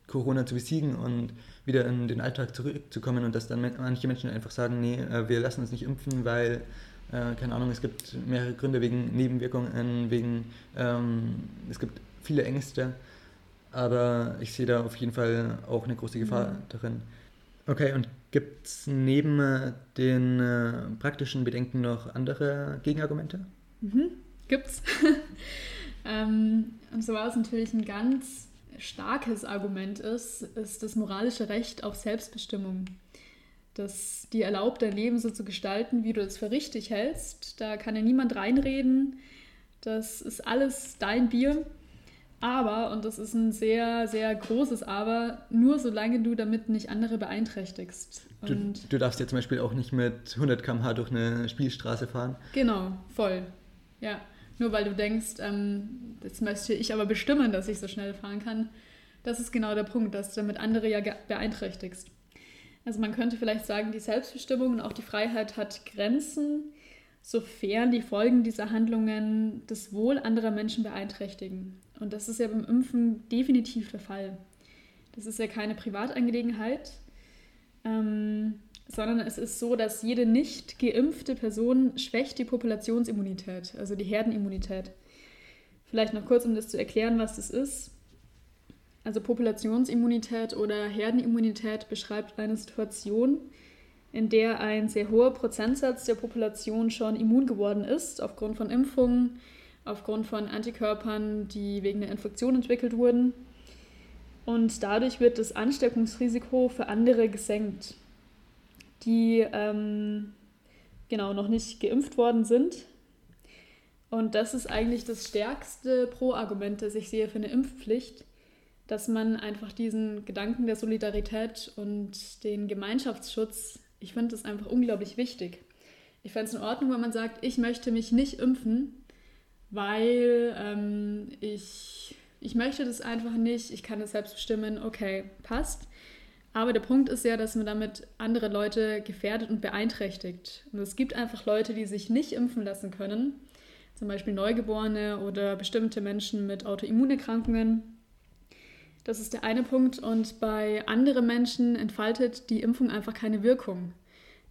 Corona zu besiegen und wieder in den Alltag zurückzukommen und dass dann manche Menschen einfach sagen, nee, äh, wir lassen uns nicht impfen, weil, äh, keine Ahnung, es gibt mehrere Gründe wegen Nebenwirkungen, wegen, ähm, es gibt viele Ängste, aber ich sehe da auf jeden Fall auch eine große Gefahr mhm. darin. Okay, und gibt es neben äh, den äh, praktischen Bedenken noch andere Gegenargumente? Mhm, gibt's. ähm, und so war es natürlich ein ganz starkes Argument ist, ist das moralische Recht auf Selbstbestimmung. Das dir erlaubt, dein Leben so zu gestalten, wie du es für richtig hältst. Da kann ja niemand reinreden. Das ist alles dein Bier. Aber, und das ist ein sehr, sehr großes Aber, nur solange du damit nicht andere beeinträchtigst. Du, du, darfst ja zum Beispiel auch nicht mit 100 km/h durch eine Spielstraße fahren. Genau, voll. Ja, nur weil du denkst, ähm, jetzt möchte ich aber bestimmen, dass ich so schnell fahren kann, Das ist genau der Punkt, dass du damit andere ja beeinträchtigst. Also man könnte vielleicht sagen, die Selbstbestimmung und auch die Freiheit hat Grenzen, sofern die Folgen dieser Handlungen das Wohl anderer Menschen beeinträchtigen. Und das ist ja beim Impfen definitiv der Fall. Das ist ja keine Privatangelegenheit, ähm, sondern es ist so, dass jede nicht geimpfte Person schwächt die Populationsimmunität, also die Herdenimmunität. Vielleicht noch kurz, um das zu erklären, was das ist. Also Populationsimmunität oder Herdenimmunität beschreibt eine Situation, in der ein sehr hoher Prozentsatz der Population schon immun geworden ist, aufgrund von Impfungen, aufgrund von Antikörpern, die wegen der Infektion entwickelt wurden. Und dadurch wird das Ansteckungsrisiko für andere gesenkt, die ähm, genau noch nicht geimpft worden sind. Und das ist eigentlich das stärkste Pro-Argument, das ich sehe für eine Impfpflicht, dass man einfach diesen Gedanken der Solidarität und den Gemeinschaftsschutz, ich finde das einfach unglaublich wichtig. Ich fände es in Ordnung, wenn man sagt, ich möchte mich nicht impfen, weil ähm, ich, ich möchte das einfach nicht, ich kann das selbst bestimmen, okay, passt. Aber der Punkt ist ja, dass man damit andere Leute gefährdet und beeinträchtigt. Und es gibt einfach Leute, die sich nicht impfen lassen können, zum Beispiel Neugeborene oder bestimmte Menschen mit Autoimmunerkrankungen das ist der eine Punkt. Und bei anderen Menschen entfaltet die Impfung einfach keine Wirkung.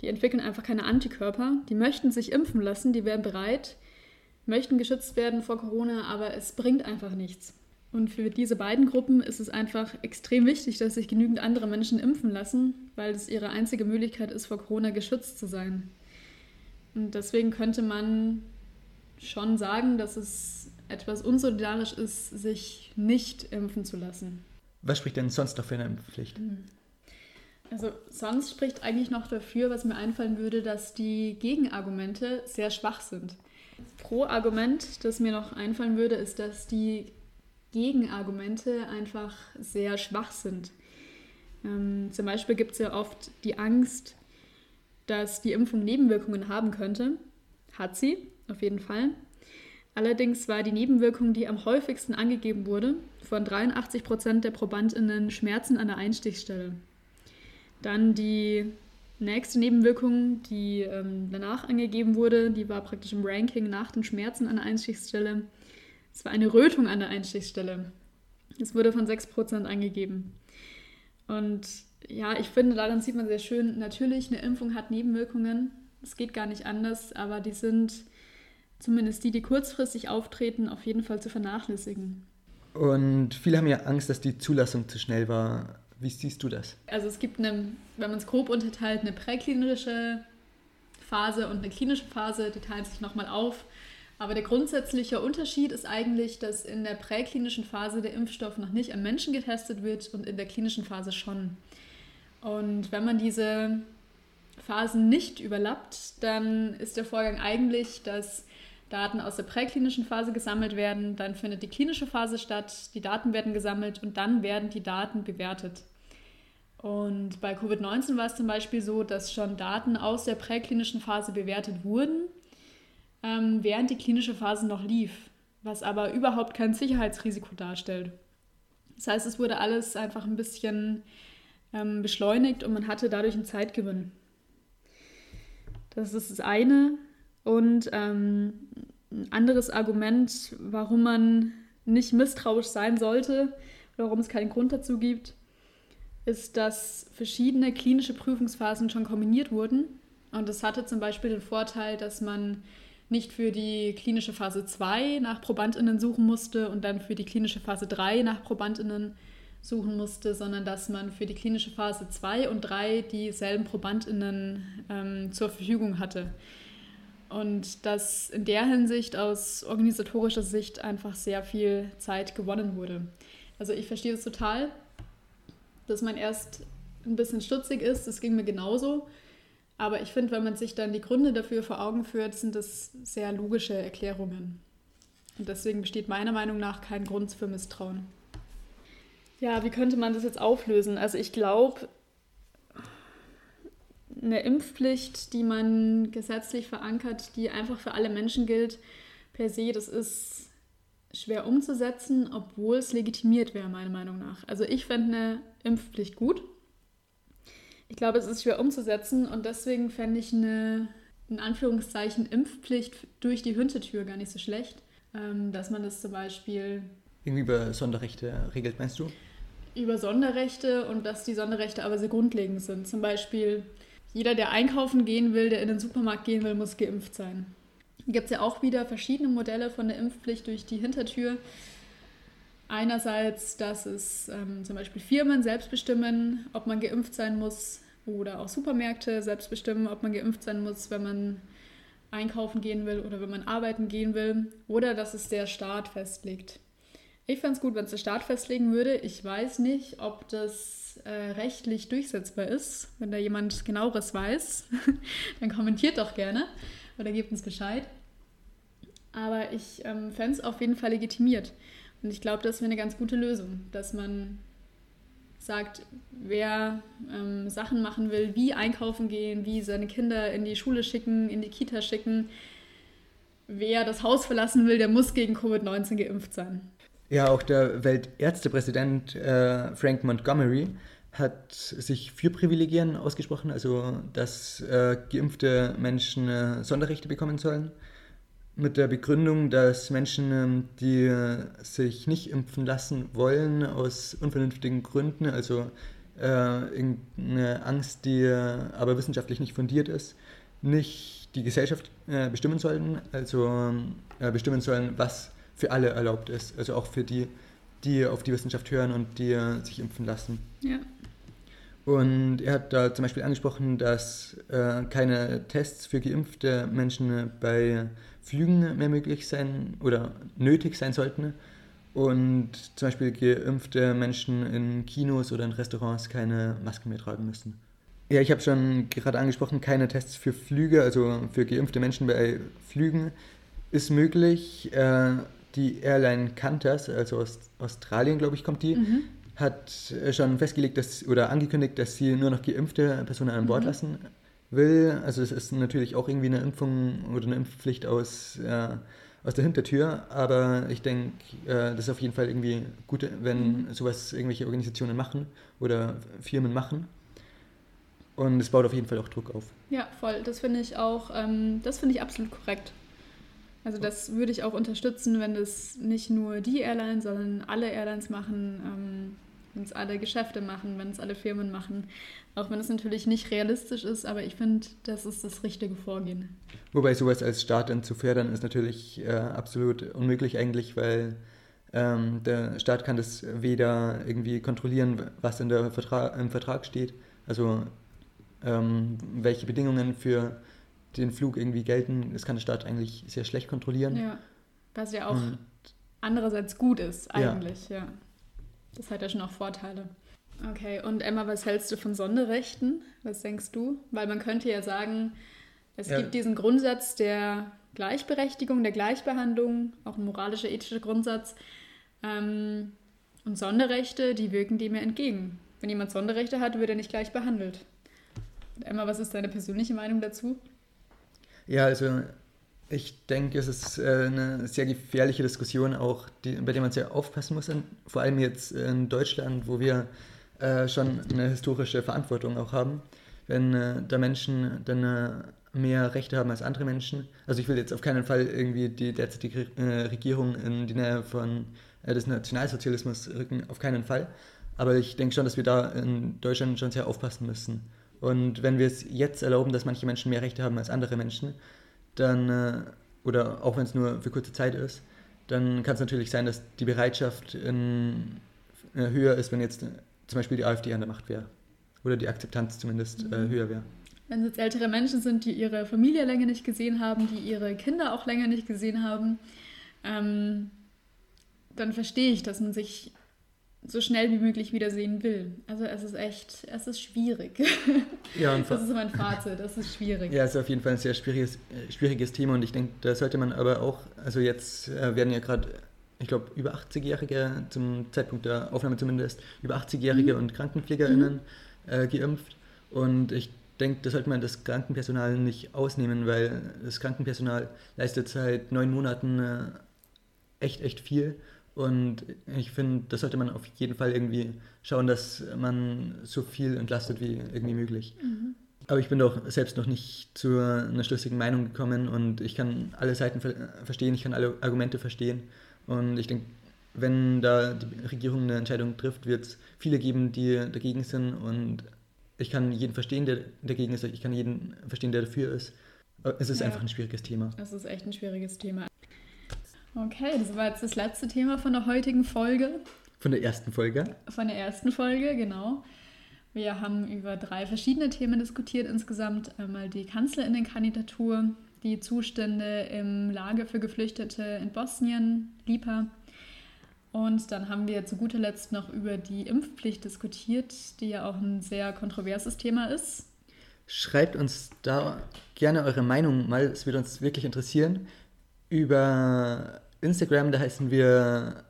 Die entwickeln einfach keine Antikörper. Die möchten sich impfen lassen, die wären bereit, möchten geschützt werden vor Corona, aber es bringt einfach nichts. Und für diese beiden Gruppen ist es einfach extrem wichtig, dass sich genügend andere Menschen impfen lassen, weil es ihre einzige Möglichkeit ist, vor Corona geschützt zu sein. Und deswegen könnte man schon sagen, dass es etwas unsolidarisch ist, sich nicht impfen zu lassen. Was spricht denn sonst noch für eine Impfpflicht? Hm. Also sonst spricht eigentlich noch dafür, was mir einfallen würde, dass die Gegenargumente sehr schwach sind. Pro Argument, das mir noch einfallen würde, ist, dass die Gegenargumente einfach sehr schwach sind. Ähm, zum Beispiel gibt es ja oft die Angst, dass die Impfung Nebenwirkungen haben könnte. Hat sie, auf jeden Fall. Allerdings war die Nebenwirkung, die am häufigsten angegeben wurde, von 83 Prozent der ProbandInnen Schmerzen an der Einstichstelle. Dann die nächste Nebenwirkung, die ähm, danach angegeben wurde, die war praktisch im Ranking nach den Schmerzen an der Einstichstelle. Es war eine Rötung an der Einstichstelle. Es wurde von 6 Prozent angegeben. Und ja, ich finde, daran sieht man sehr schön, natürlich, eine Impfung hat Nebenwirkungen. Es geht gar nicht anders, aber die sind zumindest die, die kurzfristig auftreten, auf jeden Fall zu vernachlässigen. Und viele haben ja Angst, dass die Zulassung zu schnell war. Wie siehst du das? Also es gibt eine, wenn man es grob unterteilt, eine präklinische Phase und eine klinische Phase, die teilen sich nochmal auf. Aber der grundsätzliche Unterschied ist eigentlich, dass in der präklinischen Phase der Impfstoff noch nicht an Menschen getestet wird und in der klinischen Phase schon. Und wenn man diese Phasen nicht überlappt, dann ist der Vorgang eigentlich, dass Daten aus der präklinischen Phase gesammelt werden, dann findet die klinische Phase statt, die Daten werden gesammelt und dann werden die Daten bewertet. Und bei Covid-19 war es zum Beispiel so, dass schon Daten aus der präklinischen Phase bewertet wurden, ähm, während die klinische Phase noch lief, was aber überhaupt kein Sicherheitsrisiko darstellt. Das heißt, es wurde alles einfach ein bisschen ähm, beschleunigt und man hatte dadurch einen Zeitgewinn. Das ist das eine. Und ähm, ein anderes Argument, warum man nicht misstrauisch sein sollte warum es keinen Grund dazu gibt, ist, dass verschiedene klinische Prüfungsphasen schon kombiniert wurden. Und das hatte zum Beispiel den Vorteil, dass man nicht für die klinische Phase 2 nach ProbandInnen suchen musste und dann für die klinische Phase 3 nach ProbandInnen suchen musste, sondern dass man für die klinische Phase 2 und 3 dieselben ProbandInnen ähm, zur Verfügung hatte. Und dass in der Hinsicht aus organisatorischer Sicht einfach sehr viel Zeit gewonnen wurde. Also ich verstehe es total, dass man erst ein bisschen stutzig ist, das ging mir genauso. Aber ich finde, wenn man sich dann die Gründe dafür vor Augen führt, sind das sehr logische Erklärungen. Und deswegen besteht meiner Meinung nach kein Grund für Misstrauen. Ja, wie könnte man das jetzt auflösen? Also ich glaube, eine Impfpflicht, die man gesetzlich verankert, die einfach für alle Menschen gilt, per se, das ist schwer umzusetzen, obwohl es legitimiert wäre, meiner Meinung nach. Also ich fände eine Impfpflicht gut. Ich glaube, es ist schwer umzusetzen und deswegen fände ich eine, in Anführungszeichen, Impfpflicht durch die Hintertür gar nicht so schlecht. Ähm, dass man das zum Beispiel. Irgendwie über Sonderrechte regelt, meinst du? Über Sonderrechte und dass die Sonderrechte aber sehr grundlegend sind. Zum Beispiel, jeder, der einkaufen gehen will, der in den Supermarkt gehen will, muss geimpft sein. Gibt es ja auch wieder verschiedene Modelle von der Impfpflicht durch die Hintertür. Einerseits, dass es ähm, zum Beispiel Firmen selbst bestimmen, ob man geimpft sein muss, oder auch Supermärkte selbst bestimmen, ob man geimpft sein muss, wenn man einkaufen gehen will oder wenn man arbeiten gehen will, oder dass es der Staat festlegt. Ich fände es gut, wenn es der Staat festlegen würde. Ich weiß nicht, ob das äh, rechtlich durchsetzbar ist. Wenn da jemand genaueres weiß, dann kommentiert doch gerne oder gebt uns Bescheid. Aber ich ähm, fände es auf jeden Fall legitimiert. Und ich glaube, das wäre eine ganz gute Lösung, dass man sagt, wer ähm, Sachen machen will, wie einkaufen gehen, wie seine Kinder in die Schule schicken, in die Kita schicken, wer das Haus verlassen will, der muss gegen Covid-19 geimpft sein. Ja, auch der Weltärztepräsident äh, Frank Montgomery hat sich für Privilegien ausgesprochen, also dass äh, geimpfte Menschen äh, Sonderrechte bekommen sollen. Mit der Begründung, dass Menschen, ähm, die sich nicht impfen lassen wollen, aus unvernünftigen Gründen, also äh, irgendeine Angst, die aber wissenschaftlich nicht fundiert ist, nicht die Gesellschaft äh, bestimmen sollten, also äh, bestimmen sollen, was für alle erlaubt ist, also auch für die, die auf die Wissenschaft hören und die sich impfen lassen. Ja. Und er hat da zum Beispiel angesprochen, dass äh, keine Tests für geimpfte Menschen bei Flügen mehr möglich sein oder nötig sein sollten und zum Beispiel geimpfte Menschen in Kinos oder in Restaurants keine Masken mehr tragen müssen. Ja, ich habe schon gerade angesprochen, keine Tests für Flüge, also für geimpfte Menschen bei Flügen ist möglich. Äh, die Airline Qantas, also aus Australien, glaube ich, kommt die, mhm. hat schon festgelegt dass, oder angekündigt, dass sie nur noch geimpfte Personen an Bord mhm. lassen will. Also es ist natürlich auch irgendwie eine Impfung oder eine Impfpflicht aus, äh, aus der Hintertür, aber ich denke, äh, das ist auf jeden Fall irgendwie gut, wenn mhm. sowas irgendwelche Organisationen machen oder Firmen machen. Und es baut auf jeden Fall auch Druck auf. Ja, voll. Das finde ich auch, ähm, das finde ich absolut korrekt. Also das würde ich auch unterstützen, wenn das nicht nur die Airlines, sondern alle Airlines machen. Ähm, wenn es alle Geschäfte machen, wenn es alle Firmen machen. Auch wenn es natürlich nicht realistisch ist, aber ich finde, das ist das richtige Vorgehen. Wobei sowas als Staat dann zu fördern ist natürlich äh, absolut unmöglich eigentlich, weil ähm, der Staat kann das weder irgendwie kontrollieren, was in der Vertra im Vertrag steht, also ähm, welche Bedingungen für den Flug irgendwie gelten, das kann der Staat eigentlich sehr schlecht kontrollieren. Ja, was ja auch Und, andererseits gut ist eigentlich, ja. ja. Das hat ja schon auch Vorteile. Okay, und Emma, was hältst du von Sonderrechten? Was denkst du? Weil man könnte ja sagen, es ja. gibt diesen Grundsatz der Gleichberechtigung, der Gleichbehandlung, auch ein moralischer, ethischer Grundsatz. Ähm, und Sonderrechte, die wirken dem ja entgegen. Wenn jemand Sonderrechte hat, wird er nicht gleich behandelt. Emma, was ist deine persönliche Meinung dazu? Ja, also ich denke, es ist äh, eine sehr gefährliche Diskussion, auch die, bei der man sehr aufpassen muss, vor allem jetzt in Deutschland, wo wir äh, schon eine historische Verantwortung auch haben. Wenn äh, da Menschen dann mehr Rechte haben als andere Menschen. Also ich will jetzt auf keinen Fall irgendwie die derzeitige Regierung in die Nähe von des Nationalsozialismus rücken, auf keinen Fall. Aber ich denke schon, dass wir da in Deutschland schon sehr aufpassen müssen. Und wenn wir es jetzt erlauben, dass manche Menschen mehr Rechte haben als andere Menschen, dann, äh, oder auch wenn es nur für kurze Zeit ist, dann kann es natürlich sein, dass die Bereitschaft in, äh, höher ist, wenn jetzt äh, zum Beispiel die AfD an der Macht wäre. Oder die Akzeptanz zumindest mhm. äh, höher wäre. Wenn es jetzt ältere Menschen sind, die ihre Familie länger nicht gesehen haben, die ihre Kinder auch länger nicht gesehen haben, ähm, dann verstehe ich, dass man sich so schnell wie möglich wiedersehen will. Also es ist echt, es ist schwierig. Ja, das ist mein Fazit, das ist schwierig. Ja, es ist auf jeden Fall ein sehr schwieriges, schwieriges Thema und ich denke, da sollte man aber auch, also jetzt äh, werden ja gerade, ich glaube, über 80-Jährige, zum Zeitpunkt der Aufnahme zumindest, über 80-Jährige mhm. und KrankenpflegerInnen mhm. äh, geimpft und ich denke, da sollte man das Krankenpersonal nicht ausnehmen, weil das Krankenpersonal leistet seit neun Monaten äh, echt, echt viel. Und ich finde, das sollte man auf jeden Fall irgendwie schauen, dass man so viel entlastet wie irgendwie möglich. Mhm. Aber ich bin doch selbst noch nicht zu einer schlüssigen Meinung gekommen und ich kann alle Seiten ver verstehen, ich kann alle Argumente verstehen. Und ich denke, wenn da die Regierung eine Entscheidung trifft, wird es viele geben, die dagegen sind. Und ich kann jeden verstehen, der dagegen ist. Ich kann jeden verstehen, der dafür ist. Es ist ja, einfach ein schwieriges Thema. Es ist echt ein schwieriges Thema. Okay, das war jetzt das letzte Thema von der heutigen Folge. Von der ersten Folge? Von der ersten Folge, genau. Wir haben über drei verschiedene Themen diskutiert insgesamt. Einmal die Kanzlerinnenkandidatur, die Zustände im Lager für Geflüchtete in Bosnien, LIPA. Und dann haben wir zu guter Letzt noch über die Impfpflicht diskutiert, die ja auch ein sehr kontroverses Thema ist. Schreibt uns da gerne eure Meinung mal, es würde uns wirklich interessieren. Über Instagram, da heißen wir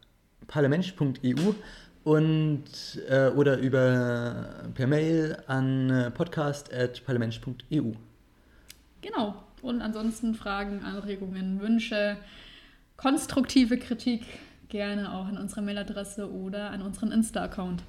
parlamentsch.eu und äh, oder über per Mail an äh, podcast.parlamentsch.eu. Genau. Und ansonsten Fragen, Anregungen, Wünsche, konstruktive Kritik gerne auch an unsere Mailadresse oder an unseren Insta-Account.